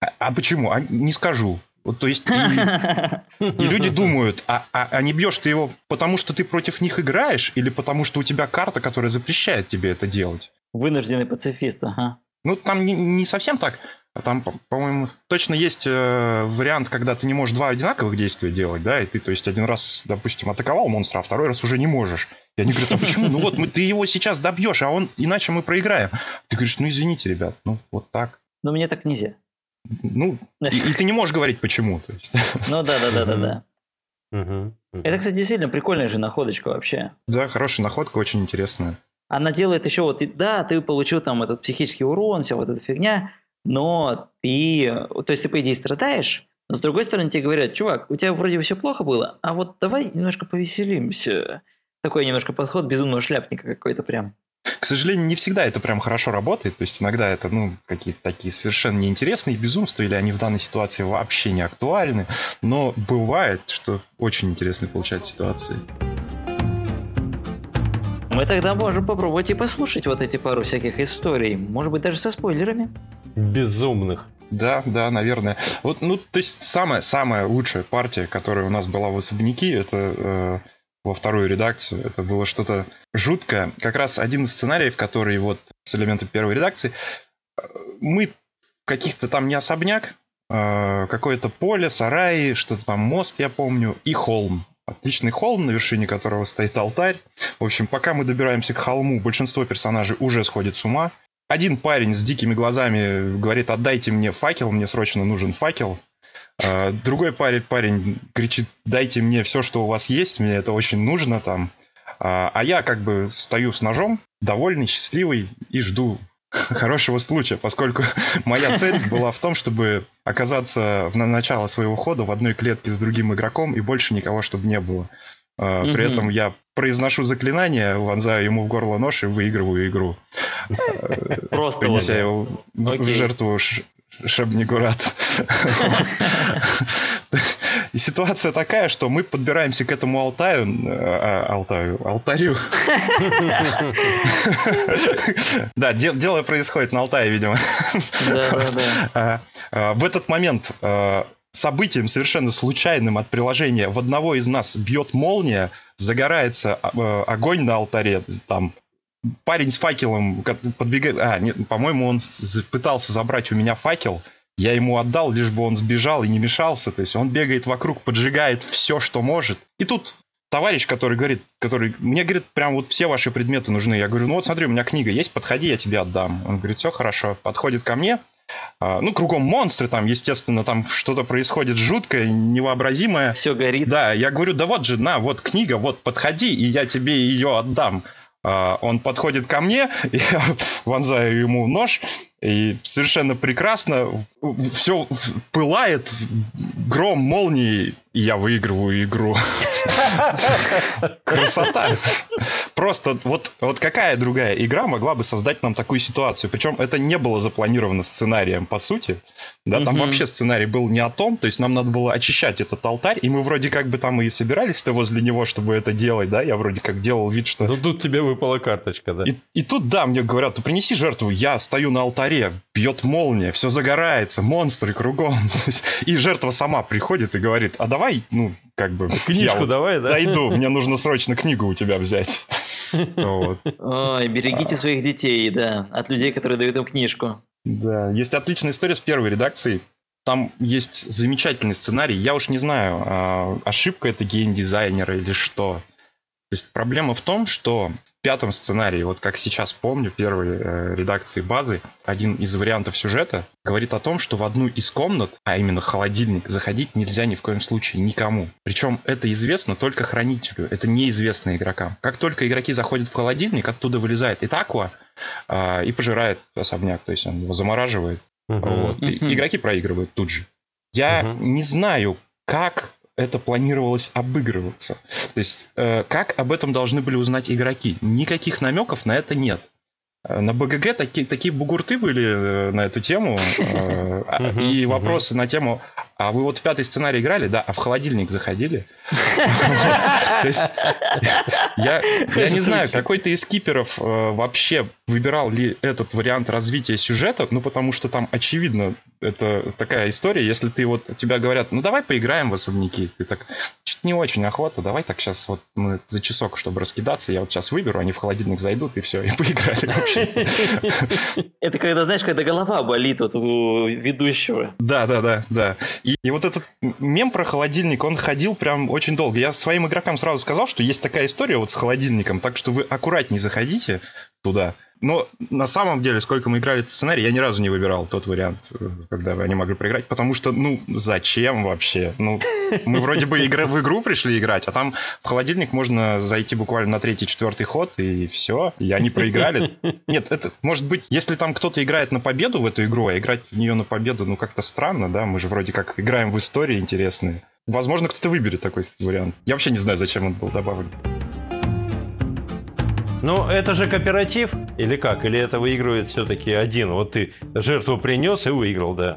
А, а почему? А, не скажу. Вот, то есть и, *laughs* и люди думают, а, а, а не бьешь ты его потому, что ты против них играешь, или потому, что у тебя карта, которая запрещает тебе это делать? Вынужденный пацифист, ага. Ну, там не, не совсем так. А там, по-моему, точно есть э, вариант, когда ты не можешь два одинаковых действия делать, да, и ты, то есть, один раз, допустим, атаковал монстра, а второй раз уже не можешь. И они говорят, а *laughs* почему? Ну вот, мы, ты его сейчас добьешь, а он, иначе мы проиграем. Ты говоришь, ну извините, ребят, ну вот так. Но мне так нельзя. Ну, *laughs* и, и ты не можешь говорить почему. То есть. *laughs* Ну да, да, да, да, да. Это, кстати, действительно прикольная же находочка вообще. Да, хорошая находка, очень интересная. Она делает еще вот, да, ты получил там этот психический урон, вся вот эта фигня, но ты, то есть ты, по идее, страдаешь, но с другой стороны тебе говорят, чувак, у тебя вроде бы все плохо было, а вот давай немножко повеселимся. Такой немножко подход безумного шляпника какой-то прям. К сожалению, не всегда это прям хорошо работает. То есть иногда это, ну, какие-то такие совершенно неинтересные безумства, или они в данной ситуации вообще не актуальны. Но бывает, что очень интересно получать ситуации. Мы тогда можем попробовать и послушать вот эти пару всяких историй. Может быть, даже со спойлерами безумных. Да, да, наверное. Вот, ну, то есть самая, самая лучшая партия, которая у нас была в особняки, это э, во вторую редакцию. Это было что-то жуткое. Как раз один из сценариев, который вот с элементами первой редакции, э, мы каких-то там не особняк, э, какое-то поле, сараи, что-то там мост, я помню, и холм. Отличный холм, на вершине которого стоит алтарь. В общем, пока мы добираемся к холму, большинство персонажей уже сходит с ума. Один парень с дикими глазами говорит, отдайте мне факел, мне срочно нужен факел. А, другой парень, парень кричит, дайте мне все, что у вас есть, мне это очень нужно там. А, а я как бы стою с ножом, довольный, счастливый и жду *laughs* хорошего случая, поскольку *laughs* моя цель была в том, чтобы оказаться в начало своего хода в одной клетке с другим игроком и больше никого, чтобы не было. Uh, При этом я произношу заклинание, вонзаю ему в горло нож и выигрываю игру. *laughs* Просто Принеся его в жертву Шабнигурат. И ситуация такая, что мы подбираемся к этому Алтаю, а, Алтаю, Алтарю. Да, дело происходит на Алтае, видимо. Да. А, в этот момент событием совершенно случайным от приложения в одного из нас бьет молния, загорается э, огонь на алтаре, там парень с факелом подбегает, а, нет, по-моему, он пытался забрать у меня факел, я ему отдал, лишь бы он сбежал и не мешался, то есть он бегает вокруг, поджигает все, что может. И тут товарищ, который говорит, который мне говорит, прям вот все ваши предметы нужны. Я говорю, ну вот смотри, у меня книга есть, подходи, я тебе отдам. Он говорит, все хорошо, подходит ко мне, А, ну, кругом монстры, там, естественно, там что-то происходит жуткое, невообразимое. Все горит. Да, я говорю, да вот же, на, вот книга, вот подходи, и я тебе ее отдам. А, он подходит ко мне, *laughs* я вонзаю ему нож, и совершенно прекрасно все пылает, гром, молнии, и я выигрываю игру. Красота. Просто вот, вот какая другая игра могла бы создать нам такую ситуацию? Причем это не было запланировано сценарием, по сути. Да, там вообще сценарий был не о том, то есть нам надо было очищать этот алтарь, и мы вроде как бы там и собирались-то возле него, чтобы это делать, да, я вроде как делал вид, что... Ну тут тебе выпала карточка, да. И, и тут, да, мне говорят, ты принеси жертву, я стою на алтаре, бьет молния, все загорается, монстры кругом. *laughs* И жертва сама приходит и говорит, а давай, ну, как бы... Книжку давай, да? Дойду, мне нужно срочно книгу у тебя взять. *laughs* Ой, берегите своих детей, да, от людей, которые дают им книжку. Да, есть отличная история с первой редакцией. Там есть замечательный сценарий. Я уж не знаю, а, ошибка это геймдизайнера или что. То есть проблема в том, что в пятом сценарии, вот как сейчас помню, первой э, редакции базы, один из вариантов сюжета говорит о том, что в одну из комнат, а именно холодильник, заходить нельзя ни в коем случае никому. Причем это известно только хранителю, это неизвестно игрокам. Как только игроки заходят в холодильник, оттуда вылезает Итакуа э, и пожирает особняк, то есть он его замораживает. Uh-huh. Вот. Uh-huh. игроки проигрывают тут же. Я uh-huh. не знаю, как это планировалось обыгрываться. То есть, э, как об этом должны были узнать игроки? Никаких намеков на это нет. Э, на БГГ такие, такие бугурты были э, на эту тему. А, и вопросы на тему, а вы вот в пятый сценарий играли? Да, а в холодильник заходили? То есть, я не знаю, какой-то из киперов вообще выбирал ли этот вариант развития сюжета, ну, потому что там, очевидно, это такая история, если ты вот, тебя говорят, ну, давай поиграем в особняки, ты так, что-то не очень охота, давай так сейчас вот мы за часок, чтобы раскидаться, я вот сейчас выберу, они в холодильник зайдут, и все, и поиграли вообще. Это когда, знаешь, когда голова болит вот у ведущего. Да, да, да, да. И, и вот этот мем про холодильник, он ходил прям очень долго. Я своим игрокам сразу сказал, что есть такая история вот с холодильником, так что вы аккуратнее заходите туда. Но на самом деле, сколько мы играли этот сценарий, я ни разу не выбирал тот вариант, когда они могли проиграть, потому что, ну, зачем вообще? Ну, мы вроде бы игра, в игру пришли играть, а там в холодильник можно зайти буквально на третий-четвертый ход, и все, и они проиграли. Нет, это, может быть, если там кто-то играет на победу в эту игру, а играть в нее на победу, ну, как-то странно, да, мы же вроде как играем в истории интересные. Возможно, кто-то выберет такой вариант. Я вообще не знаю, зачем он был добавлен. Ну, это же кооператив, или как? Или это выигрывает все-таки один? Вот ты жертву принес и выиграл, да?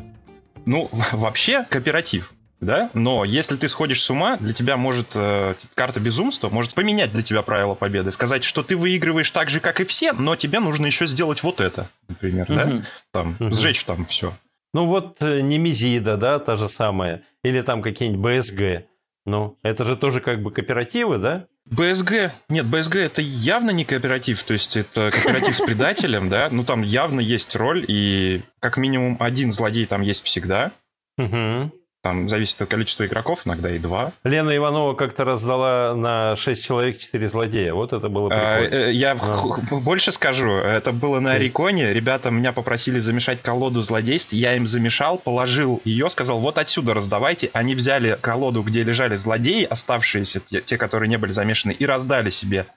Ну, *laughs* вообще кооператив. Да? Но если ты сходишь с ума, для тебя может э, карта безумства может поменять для тебя правила победы. Сказать, что ты выигрываешь так же, как и все, но тебе нужно еще сделать вот это, например, угу. да? Там, угу. сжечь там все. Ну вот э, Немезида, да, та же самая. Или там какие-нибудь БСГ. Ну, это же тоже как бы кооперативы, да? БСГ, нет, БСГ это явно не кооператив, то есть это кооператив с предателем, да, ну там явно есть роль, и как минимум один злодей там есть всегда. Угу. Там зависит от количества игроков, иногда и два. Лена Иванова как-то раздала на 6 человек 4 злодея. Вот это было а, прикольно. А, я а. больше скажу. Это было на Ориконе. Ребята меня попросили замешать колоду злодейств. Я им замешал, положил ее, сказал, вот отсюда раздавайте. Они взяли колоду, где лежали злодеи, оставшиеся, те, которые не были замешаны, и раздали себе.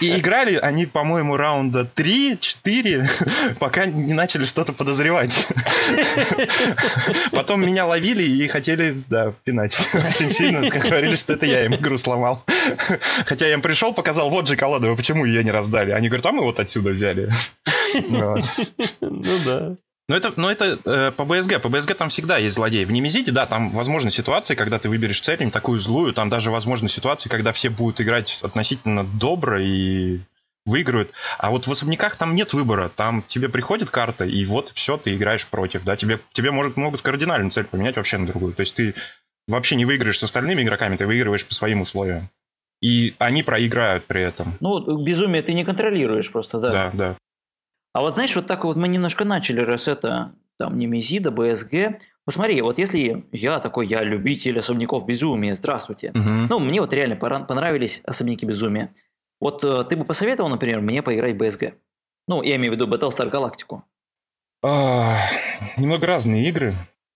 И, играли они, по-моему, раунда 3-4, пока не начали что-то подозревать. Потом меня ловили и хотели, да, пинать. Очень сильно говорили, что это я им игру сломал. Хотя я им пришел, показал, вот же колода, вы почему ее не раздали? Они говорят, а мы вот отсюда взяли. *laughs* Ну да. Но это, но это э, по БСГ. По БСГ там всегда есть злодей. В Немезиде, да, там возможны ситуации, когда ты выберешь цель, не такую злую. Там даже возможны ситуации, когда все будут играть относительно добро и выиграют. А вот в особняках там нет выбора. Там тебе приходит карта, и вот все, ты играешь против. Да? Тебе, тебе может, могут кардинально цель поменять вообще на другую. То есть ты вообще не выиграешь с остальными игроками, ты выигрываешь по своим условиям. И они проиграют при этом. Ну, безумие ты не контролируешь просто, да? Да, да. А вот знаешь, вот так вот мы немножко начали, раз это там Немезида, БСГ. Посмотри, вот если я такой, я любитель особняков безумия, здравствуйте. Угу. Ну, мне вот реально понравились особняки безумия. Вот э, ты бы посоветовал, например, мне поиграть в БСГ? Ну, я имею в виду Battlestar Galactica. А, немного разные игры.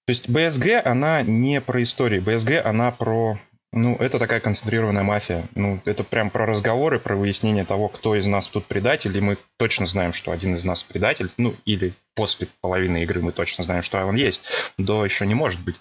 То есть BSG, она не про истории. BSG, она про... Ну, это такая концентрированная мафия. Ну, это прям про разговоры, про выяснение того, кто из нас тут предатель, и мы точно знаем, что один из нас предатель. Ну, или после половины игры мы точно знаем, что он есть. До еще не может быть.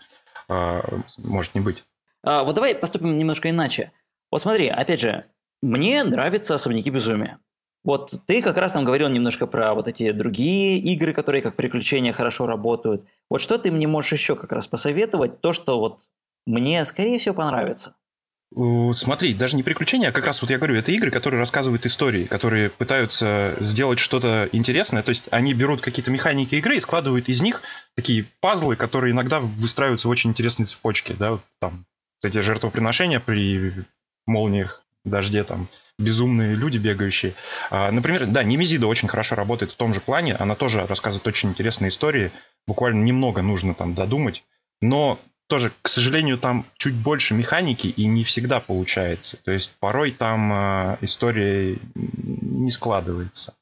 А, может не быть. А, вот давай поступим немножко иначе. Вот смотри, опять же, мне нравятся особняки безумия. Вот ты как раз там говорил немножко про вот эти другие игры, которые как приключения хорошо работают. Вот что ты мне можешь еще как раз посоветовать, то, что вот мне, скорее всего, понравится? Смотри, даже не приключения, а как раз вот я говорю, это игры, которые рассказывают истории, которые пытаются сделать что-то интересное. То есть они берут какие-то механики игры и складывают из них такие пазлы, которые иногда выстраиваются в очень интересной цепочке. Да? Там эти жертвоприношения при молниях, дожде, там безумные люди бегающие. А, например, да, Немезида очень хорошо работает в том же плане. Она тоже рассказывает очень интересные истории. Буквально немного нужно там додумать. Но тоже, к сожалению, там чуть больше механики и не всегда получается. То есть порой там э, история не складывается.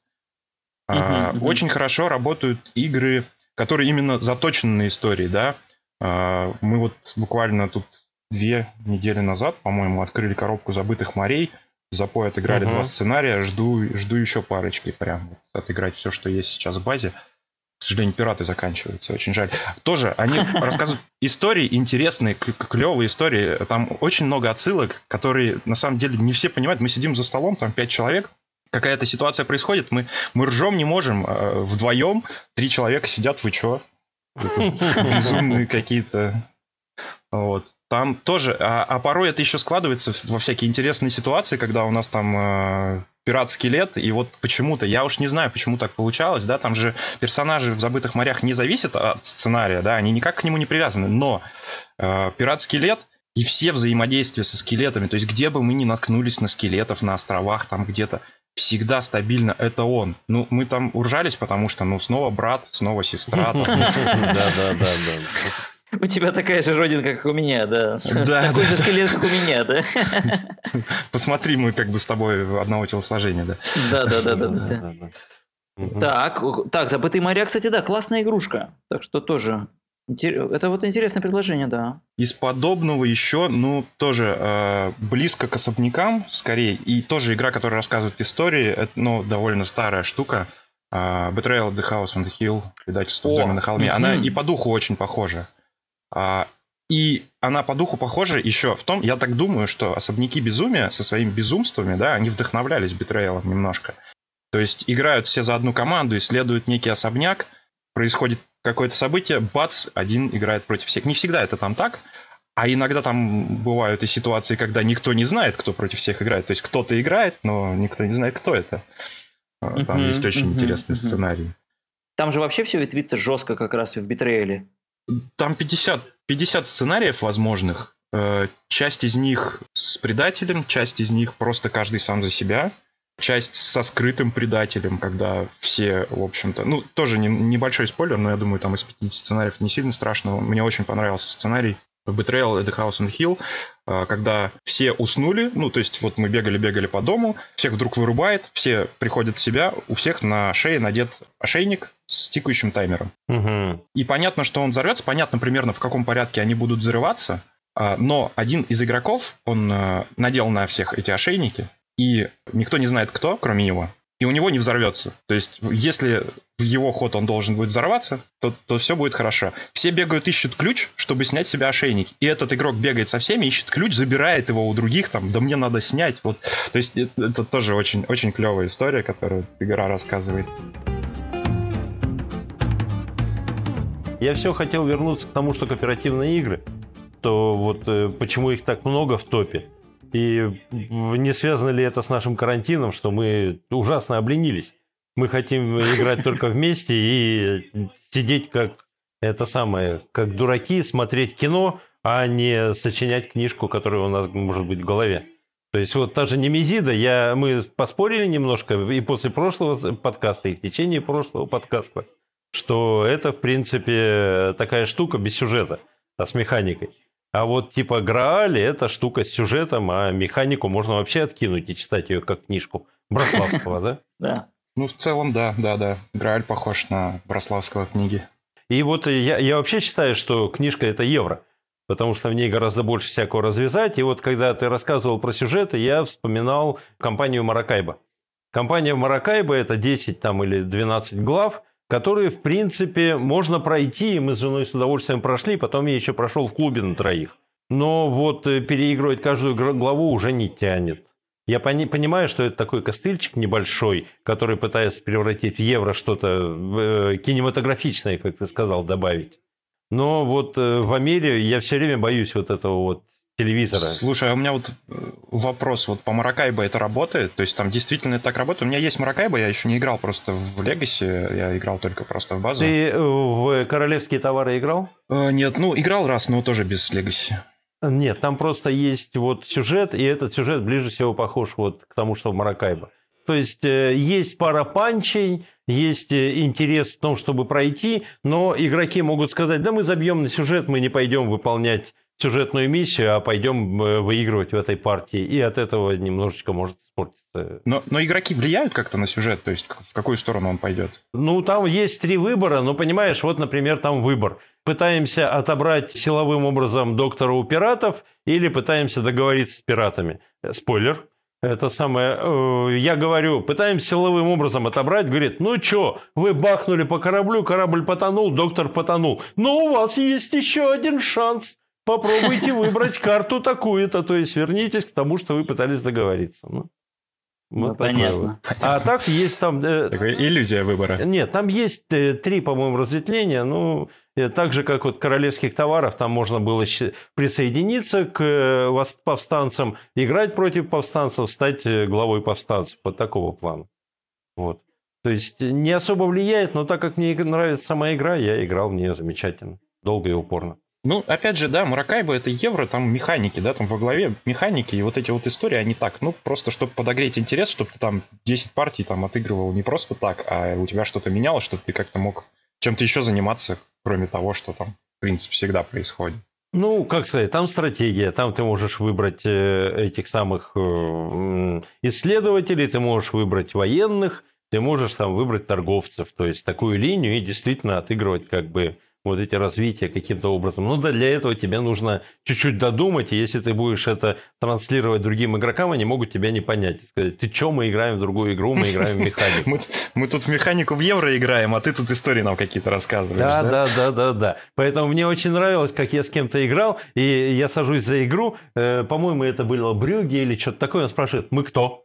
Uh-huh, uh-huh. Очень хорошо работают игры, которые именно заточены на истории, да. Э, мы вот буквально тут две недели назад, по-моему, открыли коробку забытых морей. Запой отыграли uh-huh. два сценария. Жду, жду еще парочки прям вот, отыграть все, что есть сейчас в базе. К сожалению, пираты заканчиваются, очень жаль. Тоже они *laughs* рассказывают истории интересные, клевые истории. Там очень много отсылок, которые на самом деле не все понимают. Мы сидим за столом, там пять человек, какая-то ситуация происходит, мы, мы ржем не можем. Э, вдвоем три человека сидят, вы чё? *laughs* Безумные какие-то вот. Там тоже, а, а порой это еще складывается во всякие интересные ситуации, когда у нас там э, пират-скелет, и вот почему-то, я уж не знаю, почему так получалось, да, там же персонажи в «Забытых морях» не зависят от сценария, да, они никак к нему не привязаны, но э, пират-скелет и все взаимодействия со скелетами, то есть где бы мы ни наткнулись на скелетов, на островах, там где-то, всегда стабильно это он. Ну, мы там уржались, потому что, ну, снова брат, снова сестра. *laughs* Да, да, да, да. У тебя такая же родинка, как у меня, да. да Такой да. же скелет, как у меня, да. Посмотри, мы как бы с тобой одного телосложения, да. Да, да, да, да, да. да. Так, так, забытый моря, кстати, да, классная игрушка. Так что тоже это вот интересное предложение, да. Из подобного еще, ну, тоже э, близко к особнякам, скорее, и тоже игра, которая рассказывает истории, это, ну, довольно старая штука. Э, Betrayal of the House on the Hill, предательство в доме на холме. Угу. Она и по духу очень похожа. А, и она по духу похожа еще в том, я так думаю, что особняки безумия со своими безумствами, да, они вдохновлялись Битрейлом немножко. То есть играют все за одну команду, исследуют некий особняк, происходит какое-то событие, бац, один играет против всех. Не всегда это там так, а иногда там бывают и ситуации, когда никто не знает, кто против всех играет. То есть кто-то играет, но никто не знает, кто это. Там uh-huh, есть очень uh-huh, интересный uh-huh. сценарий. Там же вообще все ветвится жестко как раз и в Битрейле. Там 50, 50 сценариев возможных. Э, часть из них с предателем, часть из них просто каждый сам за себя. Часть со скрытым предателем, когда все, в общем-то... Ну, тоже не, небольшой спойлер, но я думаю, там из 50 сценариев не сильно страшно. Мне очень понравился сценарий Betrayal at the House on Hill, э, когда все уснули, ну, то есть вот мы бегали-бегали по дому, всех вдруг вырубает, все приходят в себя, у всех на шее надет ошейник с тикающим таймером. Угу. И понятно, что он взорвется, понятно примерно, в каком порядке они будут взрываться, э, но один из игроков, он э, надел на всех эти ошейники, и никто не знает кто, кроме него, и у него не взорвется. То есть, если в его ход он должен будет взорваться, то, то все будет хорошо. Все бегают, ищут ключ, чтобы снять себе ошейник. И этот игрок бегает со всеми, ищет ключ, забирает его у других, там, да мне надо снять. Вот. То есть, это, это тоже очень, очень клевая история, которую игра рассказывает. Я все хотел вернуться к тому, что кооперативные игры, то вот э, почему их так много в топе. И не связано ли это с нашим карантином, что мы ужасно обленились? Мы хотим играть только вместе и сидеть как это самое, как дураки, смотреть кино, а не сочинять книжку, которая у нас может быть в голове. То есть вот та же Немезида, я, мы поспорили немножко и после прошлого подкаста, и в течение прошлого подкаста, что это, в принципе, такая штука без сюжета, а с механикой. А вот типа Граали это штука с сюжетом, а механику можно вообще откинуть и читать ее как книжку. Браславского, да? *laughs* Да. Ну, в целом, да, да, да. Грааль похож на Брославского книги. И вот я, я вообще считаю, что книжка это евро, потому что в ней гораздо больше всякого развязать. И вот когда ты рассказывал про сюжеты, я вспоминал компанию Маракайба. Компания Маракайба это 10 там, или 12 глав, которые, в принципе, можно пройти. И мы с женой с удовольствием прошли, потом я еще прошел в клубе на троих. Но вот э, переигрывать каждую главу уже не тянет. Я пони- понимаю, что это такой костыльчик небольшой, который пытается превратить в евро что-то э, кинематографичное, как ты сказал, добавить. Но вот э, в Америке я все время боюсь вот этого вот телевизора. Слушай, а у меня вот э, вопрос. Вот по Маракайбо это работает? То есть там действительно это так работает? У меня есть Маракайбо, я еще не играл просто в Легаси, я играл только просто в базу. Ты э, в королевские товары играл? Э, нет, ну играл раз, но тоже без Легаси. Нет, там просто есть вот сюжет, и этот сюжет ближе всего похож вот к тому, что в Маракайбо. То есть э, есть пара панчей, есть интерес в том, чтобы пройти, но игроки могут сказать, да мы забьем на сюжет, мы не пойдем выполнять сюжетную миссию, а пойдем э, выигрывать в этой партии. И от этого немножечко может испортиться. Но, но игроки влияют как-то на сюжет, то есть в какую сторону он пойдет? Ну, там есть три выбора, но понимаешь, вот, например, там выбор – пытаемся отобрать силовым образом доктора у пиратов или пытаемся договориться с пиратами. Спойлер. Это самое, э, я говорю, пытаемся силовым образом отобрать, говорит, ну что, вы бахнули по кораблю, корабль потонул, доктор потонул. Но у вас есть еще один шанс. Попробуйте выбрать карту такую-то, то есть вернитесь к тому, что вы пытались договориться. Ну, вот ну, понятно. Вот. А так есть там... Э, Такая иллюзия выбора. Нет, там есть э, три, по-моему, разветвления. Ну, э, так же, как вот королевских товаров, там можно было присоединиться к э, повстанцам, играть против повстанцев, стать э, главой повстанцев. Вот такого плана. Вот. То есть не особо влияет, но так как мне нравится сама игра, я играл в нее замечательно. Долго и упорно. Ну, опять же, да, Муракайба это евро, там механики, да, там во главе механики, и вот эти вот истории, они так, ну, просто чтобы подогреть интерес, чтобы ты там 10 партий там отыгрывал не просто так, а у тебя что-то менялось, чтобы ты как-то мог чем-то еще заниматься, кроме того, что там, в принципе, всегда происходит. Ну, как сказать, там стратегия, там ты можешь выбрать э, этих самых э, исследователей, ты можешь выбрать военных, ты можешь там выбрать торговцев, то есть такую линию и действительно отыгрывать как бы вот эти развития каким-то образом. Ну да, для этого тебе нужно чуть-чуть додумать, и если ты будешь это транслировать другим игрокам, они могут тебя не понять. Сказать, ты что, мы играем в другую игру, мы играем в *laughs* механику. мы, мы тут в механику в евро играем, а ты тут истории нам какие-то рассказываешь. Да, да, да, да, да. Поэтому мне очень нравилось, как я с кем-то играл, и я сажусь за игру, э, по-моему, это было Брюги или что-то такое, он спрашивает, мы кто?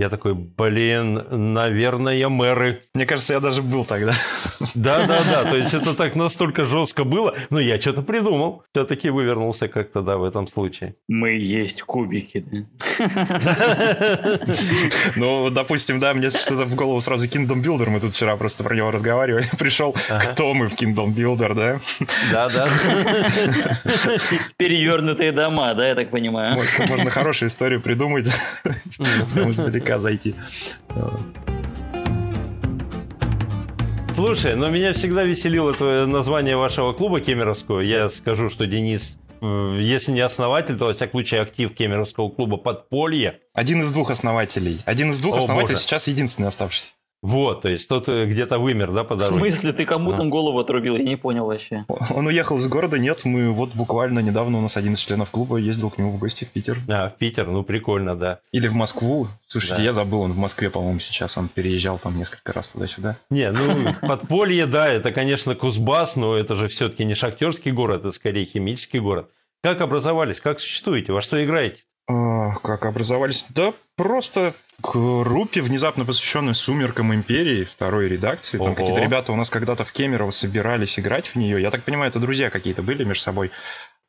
Я такой, блин, наверное, мэры. Мне кажется, я даже был тогда. Да, да, да. То есть это так настолько жестко было. Но я что-то придумал. Все-таки вывернулся как-то, да, в этом случае. Мы есть кубики, да? Ну, допустим, да, мне что-то в голову сразу Kingdom Builder. Мы тут вчера просто про него разговаривали. *laughs* Пришел, кто мы в Kingdom Builder, да? Да, да. Перевернутые дома, да, я так понимаю. Можно хорошую историю придумать. Издалека издалека зайти. Слушай, но меня всегда веселило твое название вашего клуба кемеровского. Я скажу, что Денис, э, если не основатель, то, во всяком случае, актив кемеровского клуба «Подполье». Один из двух основателей. Один из двух О, основателей боже. сейчас единственный оставшийся. Вот, то есть тот э, где-то вымер, да, по дороге? В смысле, ты кому там голову отрубил? Я не понял вообще. Он уехал из города, нет, мы вот буквально недавно у нас один из членов клуба ездил к нему в гости в Питер. А, в Питер, ну прикольно, да. Или в Москву. Слушайте, да. я забыл, он в Москве, по-моему, сейчас, он переезжал там несколько раз туда-сюда. Не, ну, подполье, да, это, конечно, Кузбасс, но это же все-таки не шахтерский город, это скорее химический город. Как образовались, как существуете, во что играете? Как образовались? Да просто группе, внезапно посвященной «Сумеркам Империи», второй редакции. Там какие-то ребята у нас когда-то в Кемерово собирались играть в нее. Я так понимаю, это друзья какие-то были между собой.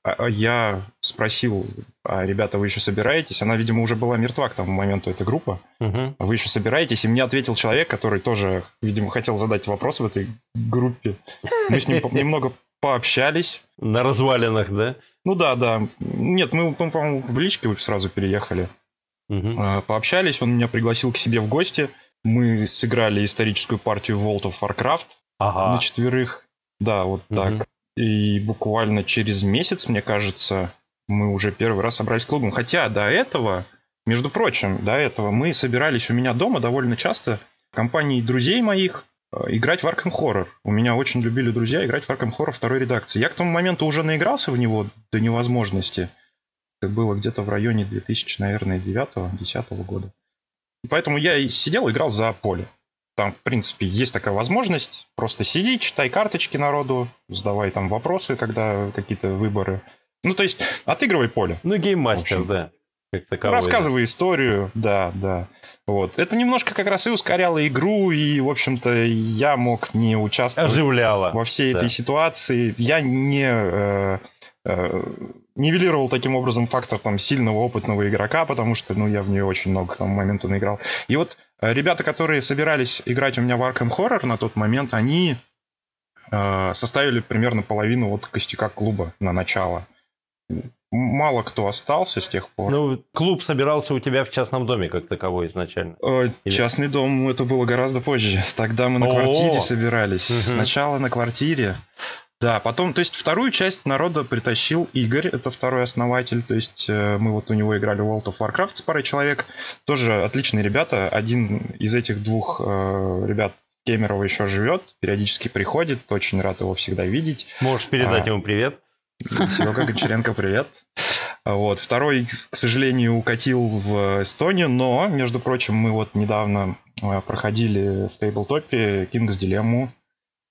А, а я спросил, а ребята, вы еще собираетесь? Она, видимо, уже была мертва к тому моменту, эта группа. Угу. Вы еще собираетесь? И мне ответил человек, который тоже, видимо, хотел задать вопрос в этой группе. Мы с ним *laughs* немного пообщались. На развалинах, да? Ну да, да. Нет, мы, по-моему, в личке сразу переехали. Угу. Пообщались, он меня пригласил к себе в гости. Мы сыграли историческую партию World of Warcraft ага. на четверых. Да, вот угу. так. И буквально через месяц, мне кажется, мы уже первый раз собрались клубом. Хотя до этого, между прочим, до этого мы собирались у меня дома довольно часто компанией друзей моих играть в Arkham Horror. У меня очень любили друзья играть в Arkham Horror второй редакции. Я к тому моменту уже наигрался в него до невозможности. Это было где-то в районе 2000, наверное, 9-10 года. И поэтому я и сидел, играл за поле. Там, в принципе, есть такая возможность. Просто сиди, читай карточки народу, задавай там вопросы, когда какие-то выборы. Ну, то есть, отыгрывай поле. Ну, гейммастер, да. Как таковой, Рассказывай историю, да, да. Вот. Это немножко как раз и ускоряло игру, и, в общем-то, я мог не участвовать Оживляло. во всей да. этой ситуации. Я не... Э, э, нивелировал таким образом фактор там сильного опытного игрока, потому что, ну, я в нее очень много к тому моменту наиграл. И вот э, ребята, которые собирались играть у меня в Arkham Horror на тот момент, они э, составили примерно половину от костяка клуба на начало мало кто остался с тех пор. Ну, клуб собирался у тебя в частном доме как таковой изначально? Э, Или... Частный дом это было гораздо позже. Тогда мы на О-о-о. квартире собирались. Угу. Сначала на квартире. Да, потом, то есть вторую часть народа притащил Игорь, это второй основатель, то есть э, мы вот у него играли в World of Warcraft с парой человек, тоже отличные ребята, один из этих двух э, ребят Кемерово еще живет, периодически приходит, очень рад его всегда видеть. Можешь передать а, ему привет. Серега Гончаренко, привет. Вот. Второй, к сожалению, укатил в Эстонию, но, между прочим, мы вот недавно э, проходили в тейблтопе Кингс Дилемму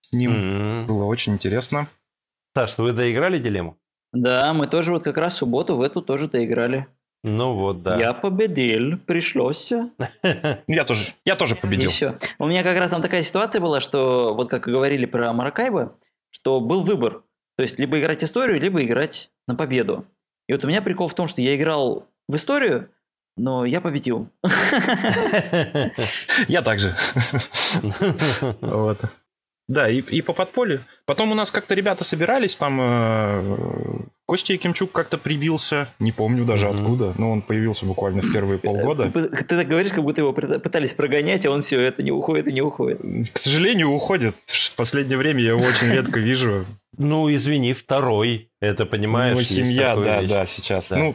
с ним. Mm-hmm. Было очень интересно. Саш, вы доиграли Дилемму? Да, мы тоже вот как раз в субботу в эту тоже доиграли. Ну вот, да. Я победил, пришлось. *laughs* Я тоже, я тоже победил. И все. У меня как раз там такая ситуация была, что вот как говорили про Маракайба, что был выбор. То есть, либо играть историю, либо играть на победу. И вот у меня прикол в том, что я играл в историю, но я победил. *laughs* Я также. *laughs* Вот. Да, и, и по подполью. Потом у нас как-то ребята собирались, там э, Костя Якимчук как-то прибился, не помню даже mm-hmm. откуда, но он появился буквально в первые полгода. Ты, ты так говоришь, как будто его пытались прогонять, а он все, это не уходит и не уходит. К сожалению, уходит. В последнее время я его очень редко вижу. Ну, извини, второй, это понимаешь? Ну, семья, да, да, сейчас. Ну,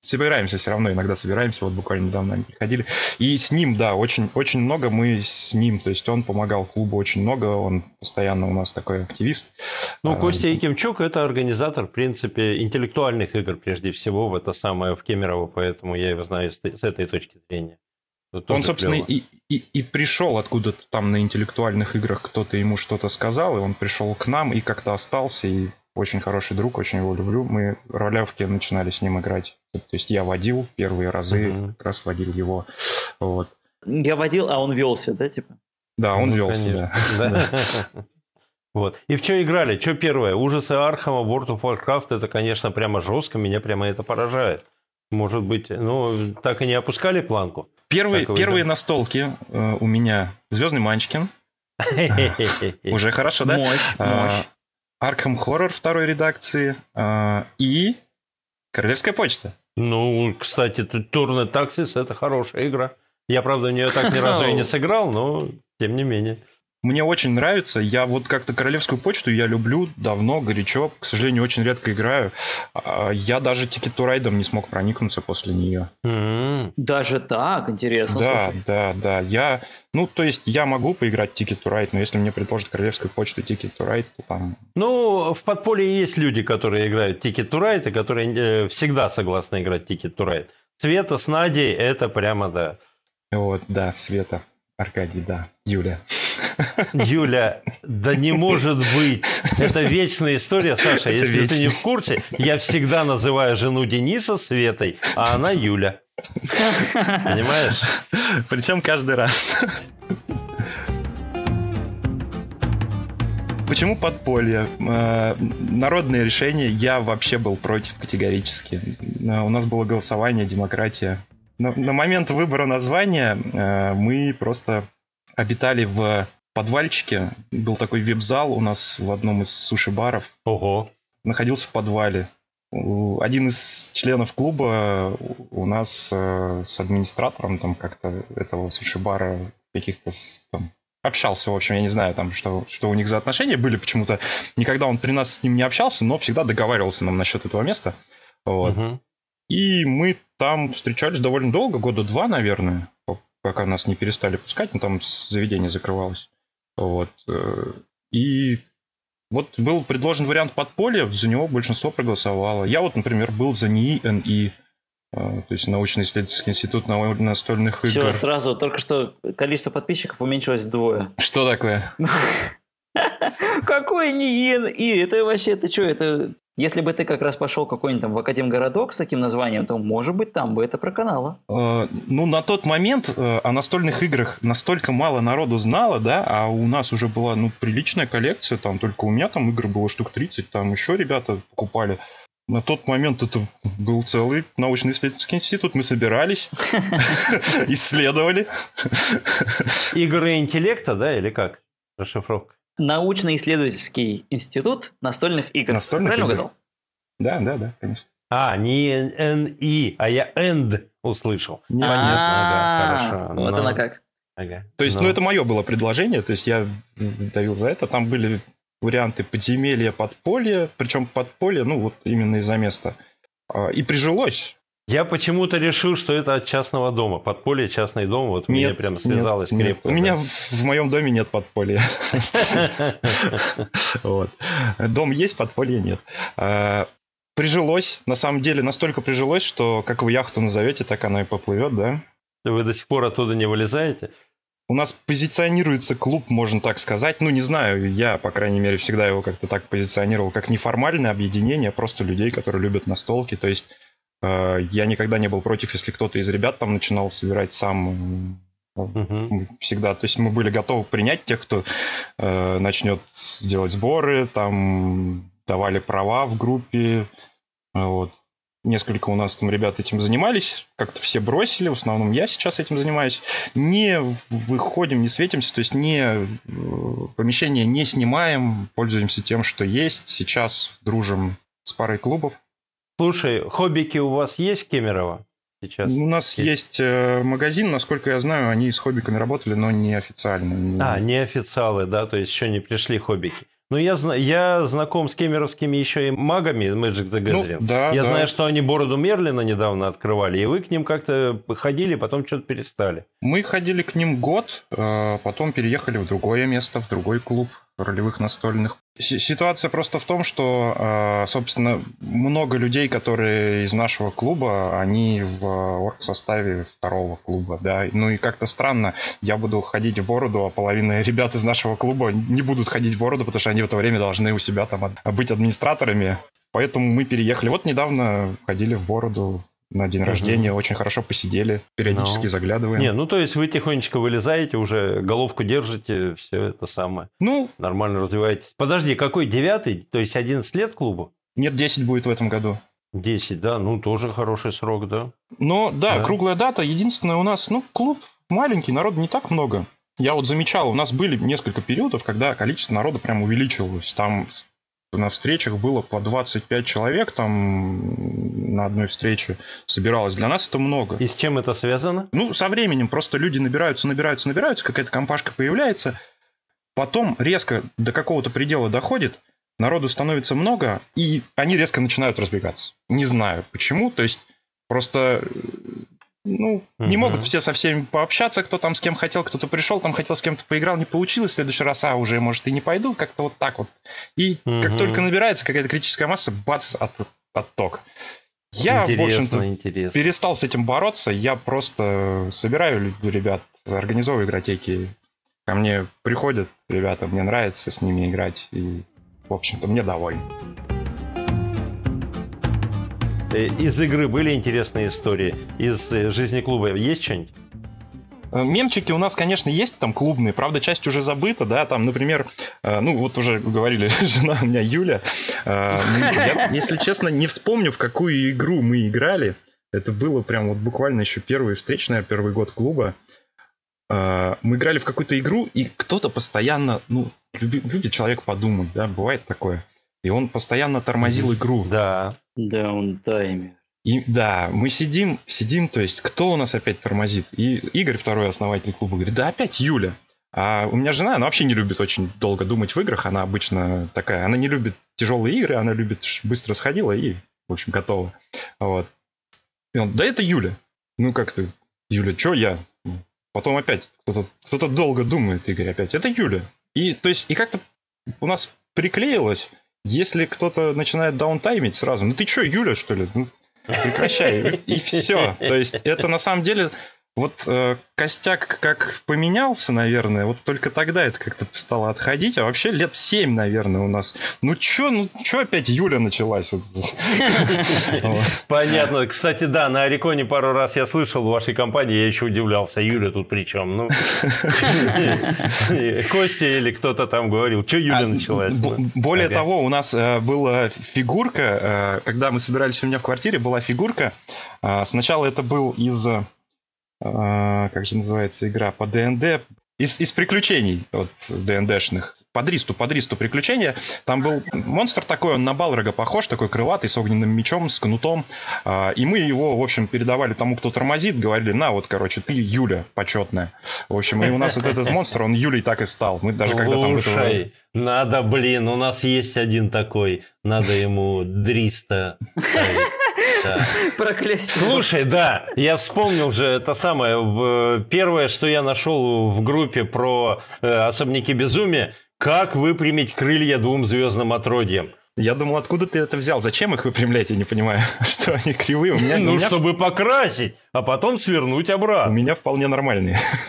собираемся все равно, иногда собираемся, вот буквально недавно они приходили. И с ним, да, очень, очень много мы с ним, то есть он помогал клубу очень много, он постоянно у нас такой активист. Ну, а, Костя Якимчук – это организатор, в принципе, интеллектуальных игр, прежде всего, в это самое, в Кемерово, поэтому я его знаю с, с этой точки зрения. Он, собственно, и, и, и пришел откуда-то там на интеллектуальных играх, кто-то ему что-то сказал, и он пришел к нам и как-то остался, и очень хороший друг, очень его люблю. Мы ролявки начинали с ним играть. То есть я водил первые разы, mm-hmm. как раз водил его. Вот. Я водил, а он велся, да, типа? Да, он ну, велся, да. *laughs* *laughs* Вот. И в что играли? Что первое? Ужасы Архама, World of Warcraft, это, конечно, прямо жестко, меня прямо это поражает. Может быть, ну, так и не опускали планку? Первые, первые настолки э, у меня Звездный Манчкин. *laughs* Уже хорошо, да? Мощь, а, мощь. Arkham Horror второй редакции э, и Королевская почта. Ну, кстати, Турне Таксис это хорошая игра. Я, правда, в нее так ни разу и не *laughs* сыграл, но тем не менее. Мне очень нравится. Я вот как-то королевскую почту я люблю давно, горячо. К сожалению, очень редко играю. А, я даже Ticket to Ride не смог проникнуться после нее. Mm-hmm. Даже так? Интересно. Да, слушай. да, да. Я, ну, то есть я могу поиграть Ticket to Ride, но если мне предложат королевскую почту Ticket to Ride, то там... Ну, в подполье есть люди, которые играют Ticket to Ride, и которые э, всегда согласны играть Ticket to Ride. Света с Надей, это прямо да. Вот, да, Света. Аркадий, да. Юля. Юля, да не может быть. Это вечная история, Саша. Это если вечный. ты не в курсе, я всегда называю жену Дениса Светой, а она Юля. Понимаешь? Причем каждый раз. Почему подполье? Э, народное решение я вообще был против категорически. Э, у нас было голосование, демократия. На, на момент выбора названия э, мы просто обитали в подвальчике. Был такой вип-зал у нас в одном из суши-баров. Ого. Находился в подвале. Один из членов клуба у нас э, с администратором там как-то этого суши-бара каких-то там общался, в общем, я не знаю, там, что, что у них за отношения были почему-то. Никогда он при нас с ним не общался, но всегда договаривался нам насчет этого места. Вот. Угу. И мы там встречались довольно долго, года два, наверное, пока нас не перестали пускать, ну там заведение закрывалось. Вот. И вот был предложен вариант подполья, за него большинство проголосовало. Я вот, например, был за НИИ, НИ, то есть научно-исследовательский институт настольных игр. Все, сразу, только что количество подписчиков уменьшилось вдвое. Что такое? *laughs* Какой НИИ, НИ? Это вообще, это что, это если бы ты как раз пошел какой-нибудь там в Академгородок с таким названием, то, может быть, там бы это проканало. Э, ну, на тот момент э, о настольных играх настолько мало народу знало, да, а у нас уже была, ну, приличная коллекция, там только у меня там игр было штук 30, там еще ребята покупали. На тот момент это был целый научно-исследовательский институт. Мы собирались, *laughs* *laughs* исследовали. Игры интеллекта, да, или как? Расшифровка. Научно-исследовательский институт настольных игр. Настольных Правильно игр. угадал? Да, да, да, конечно. А, не НИ, а я END услышал. Не- Понятно, А, да, хорошо. Вот Ну, она как. ага. То есть, ну, Ну. это мое было предложение, то есть я давил за это. Там были варианты подземелья, подполья, причем подполье, ну, вот именно из-за места. А, И прижилось. Я почему-то решил, что это от частного дома. Подполье, частный дом, вот мне Нет, прям нет, связалось нет. крепко. У меня в, в моем доме нет подполья. *laughs* Дом есть, подполья нет. А, Прижилось, на самом деле настолько прижилось, что как вы яхту назовете, так она и поплывет, да? Вы до сих пор оттуда не вылезаете? У нас позиционируется клуб, можно так сказать. Ну, не знаю, я, по крайней мере, всегда его как-то так позиционировал, как неформальное объединение просто людей, которые любят настолки. То есть э, я никогда не был против, если кто-то из ребят там начинал собирать сам э, мы всегда, то есть мы были готовы принять тех, кто э, начнет делать сборы, там давали права в группе, э, вот. Несколько у нас там ребят этим занимались, как-то все бросили, в основном я сейчас этим занимаюсь. Не выходим, не светимся, то есть не э, помещение не снимаем, пользуемся тем, что есть. Сейчас дружим с парой клубов. Слушай, хоббики у вас есть в Кемерово сейчас? У нас Есть. есть э, магазин, насколько я знаю, они с хоббиками работали, но не официально. Не- А, не официалы, да, то есть еще не пришли хоббики. Ну, я, я знаком с кемеровскими еще и магами Magic the Ну, Gathering. да, я да. знаю, что они бороду Мерлина недавно открывали, и вы к ним как-то ходили, потом что-то перестали. Мы ходили к ним год, э, потом переехали в другое место, в другой клуб ролевых настольных. Си- Ситуация просто в том, что, э, собственно, много людей, которые из нашего клуба, они в орг-составе второго клуба, да. Ну и как-то странно, я буду ходить в бороду, а половина ребят из нашего клуба не будут ходить в бороду, потому что они в это время должны у себя там быть администраторами. Поэтому мы переехали. Вот недавно ходили в бороду на день Мгм. рождения, очень хорошо посидели, периодически Ну. заглядываем. Не, ну то есть вы тихонечко вылезаете, уже головку держите, все это самое. Ну, Нормально развиваетесь. Подожди, какой девятый? То есть 11 лет клубу? нет, 10 будет в этом году. 10, да? Ну, тоже хороший срок, да? Но да, Да. круглая дата. Единственное, у нас, ну, клуб маленький, народу не так много. Я вот замечал, у нас были несколько периодов, когда количество народа прям увеличивалось. Там на встречах было по 25 человек там на одной встрече собиралось. Для нас это много. И с чем это связано? Ну, со временем просто люди набираются, набираются, набираются, какая-то компашка появляется, потом резко до какого-то предела доходит, народу становится много, и они резко начинают разбегаться. Не знаю почему, то есть просто ну, не Мгм. могут все со всеми пообщаться, кто там с кем хотел, кто-то пришел, там хотел с кем-то поиграл, не получилось, в следующий раз, а, уже, может, и не пойду, как-то вот так вот. И как Мгм. только набирается какая-то критическая масса, бац, от, отток. Я, в интересно, общем-то, интересно. перестал с этим бороться. Я просто собираю ребят, организовываю игротеки. Ко мне приходят ребята, мне нравится с ними играть. И, в общем-то, мне довольны. Э, Из игры были интересные истории? Из э, жизни клуба есть что-нибудь? Э, Мемчики у нас, конечно, есть там клубные, правда, часть уже забыта, да, там, например, э, ну, вот уже говорили, *laughs* жена у меня Юля, Э, я, если честно, не вспомню, в какую игру мы играли, это было прям вот буквально еще первый встречный, первый год клуба, Э, мы играли в какую-то игру, и кто-то постоянно, ну, люби- любит человек подумать, да, бывает такое, и он постоянно тормозил игру. Да. Да, он таймер. И да, мы сидим, сидим, то есть кто у нас опять тормозит? И Игорь, второй основатель клуба, говорит, да опять Юля. А у меня жена, она вообще не любит очень долго думать в играх, она обычно такая, она не любит тяжелые игры, она любит быстро сходила и, в общем, готова. Вот. И он, да это Юля. Ну как ты, Юля, что я? Потом опять кто-то кто долго думает, Игорь, опять. Это Юля. И, то есть, и как-то у нас приклеилось, если кто-то начинает даунтаймить сразу, ну ты что, Юля, что ли? Ну, прекращай. И, все. То есть это на самом деле вот э, костяк как поменялся, наверное, вот только тогда это как-то стало отходить, а вообще лет 7, наверное, у нас. Ну чё, ну чё опять Юля началась? *laughs* Понятно. Кстати, да, на Ориконе пару раз я слышал в вашей компании, я еще удивлялся, Юля тут при чем? Ну, *laughs* Костя или кто-то там говорил, что Юля а, началась? Более того, у нас э, была фигурка, э, когда мы собирались у меня в квартире, была фигурка. А, сначала это был из а, как же называется игра, по ДНД, из, из приключений вот с ДНДшных. Под ристу, под ристу приключения. Там был монстр такой, он на Балрога похож, такой крылатый, с огненным мечом, с кнутом. А, и мы его, в общем, передавали тому, кто тормозит, говорили, на, вот, короче, ты Юля почетная. В общем, и у нас вот этот монстр, он Юлей так и стал. Мы даже когда там... Слушай, надо, блин, у нас есть один такой, надо ему Дриста *laughs* Проклятие. Слушай, да, я вспомнил же это самое. Первое, что я нашел в группе про э, особняки безумия, как выпрямить крылья двум звездным отродьям. Я думал, откуда ты это взял? Зачем их выпрямлять? Я не понимаю, *laughs* что они кривые. У меня, ну, у меня... чтобы покрасить, а потом свернуть обратно. У меня вполне нормальные. *laughs*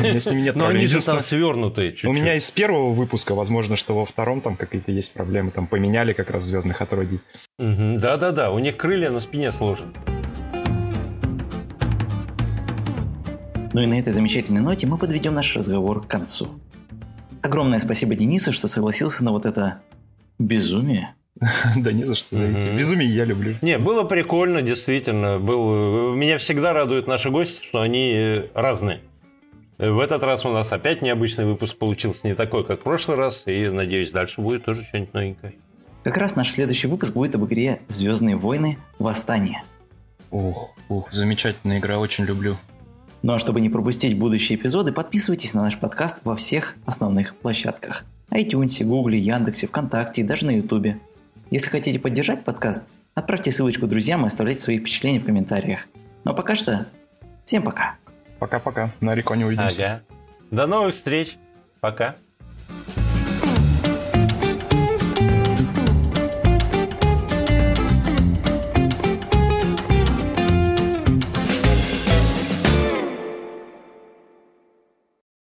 У меня с ними нет Но они же там свернутые У меня из первого выпуска, возможно, что во втором там какие-то есть проблемы. Там поменяли как раз звездных отродий. Да-да-да, у них крылья на спине сложены. Ну и на этой замечательной ноте мы подведем наш разговор к концу. Огромное спасибо Денису, что согласился на вот это Безумие? *laughs* Да не за что зайти. Безумие я люблю. Не, было прикольно, действительно. Был... Меня всегда радуют наши гости, что они э, разные. В этот раз у нас опять необычный выпуск получился, не такой, как в прошлый раз, и, надеюсь, дальше будет тоже что-нибудь новенькое. Как раз наш следующий выпуск будет об игре «Звездные войны. Восстание». Ух, ух, замечательная игра, очень люблю. Ну а чтобы не пропустить будущие эпизоды, подписывайтесь на наш подкаст во всех основных площадках – iTunes, Google, Яндексе, ВКонтакте и даже на Ютубе. Если хотите поддержать подкаст, отправьте ссылочку друзьям и оставляйте свои впечатления в комментариях. Но пока что, всем пока. Пока-пока. На Реконе увидимся. Ага. До новых встреч. Пока.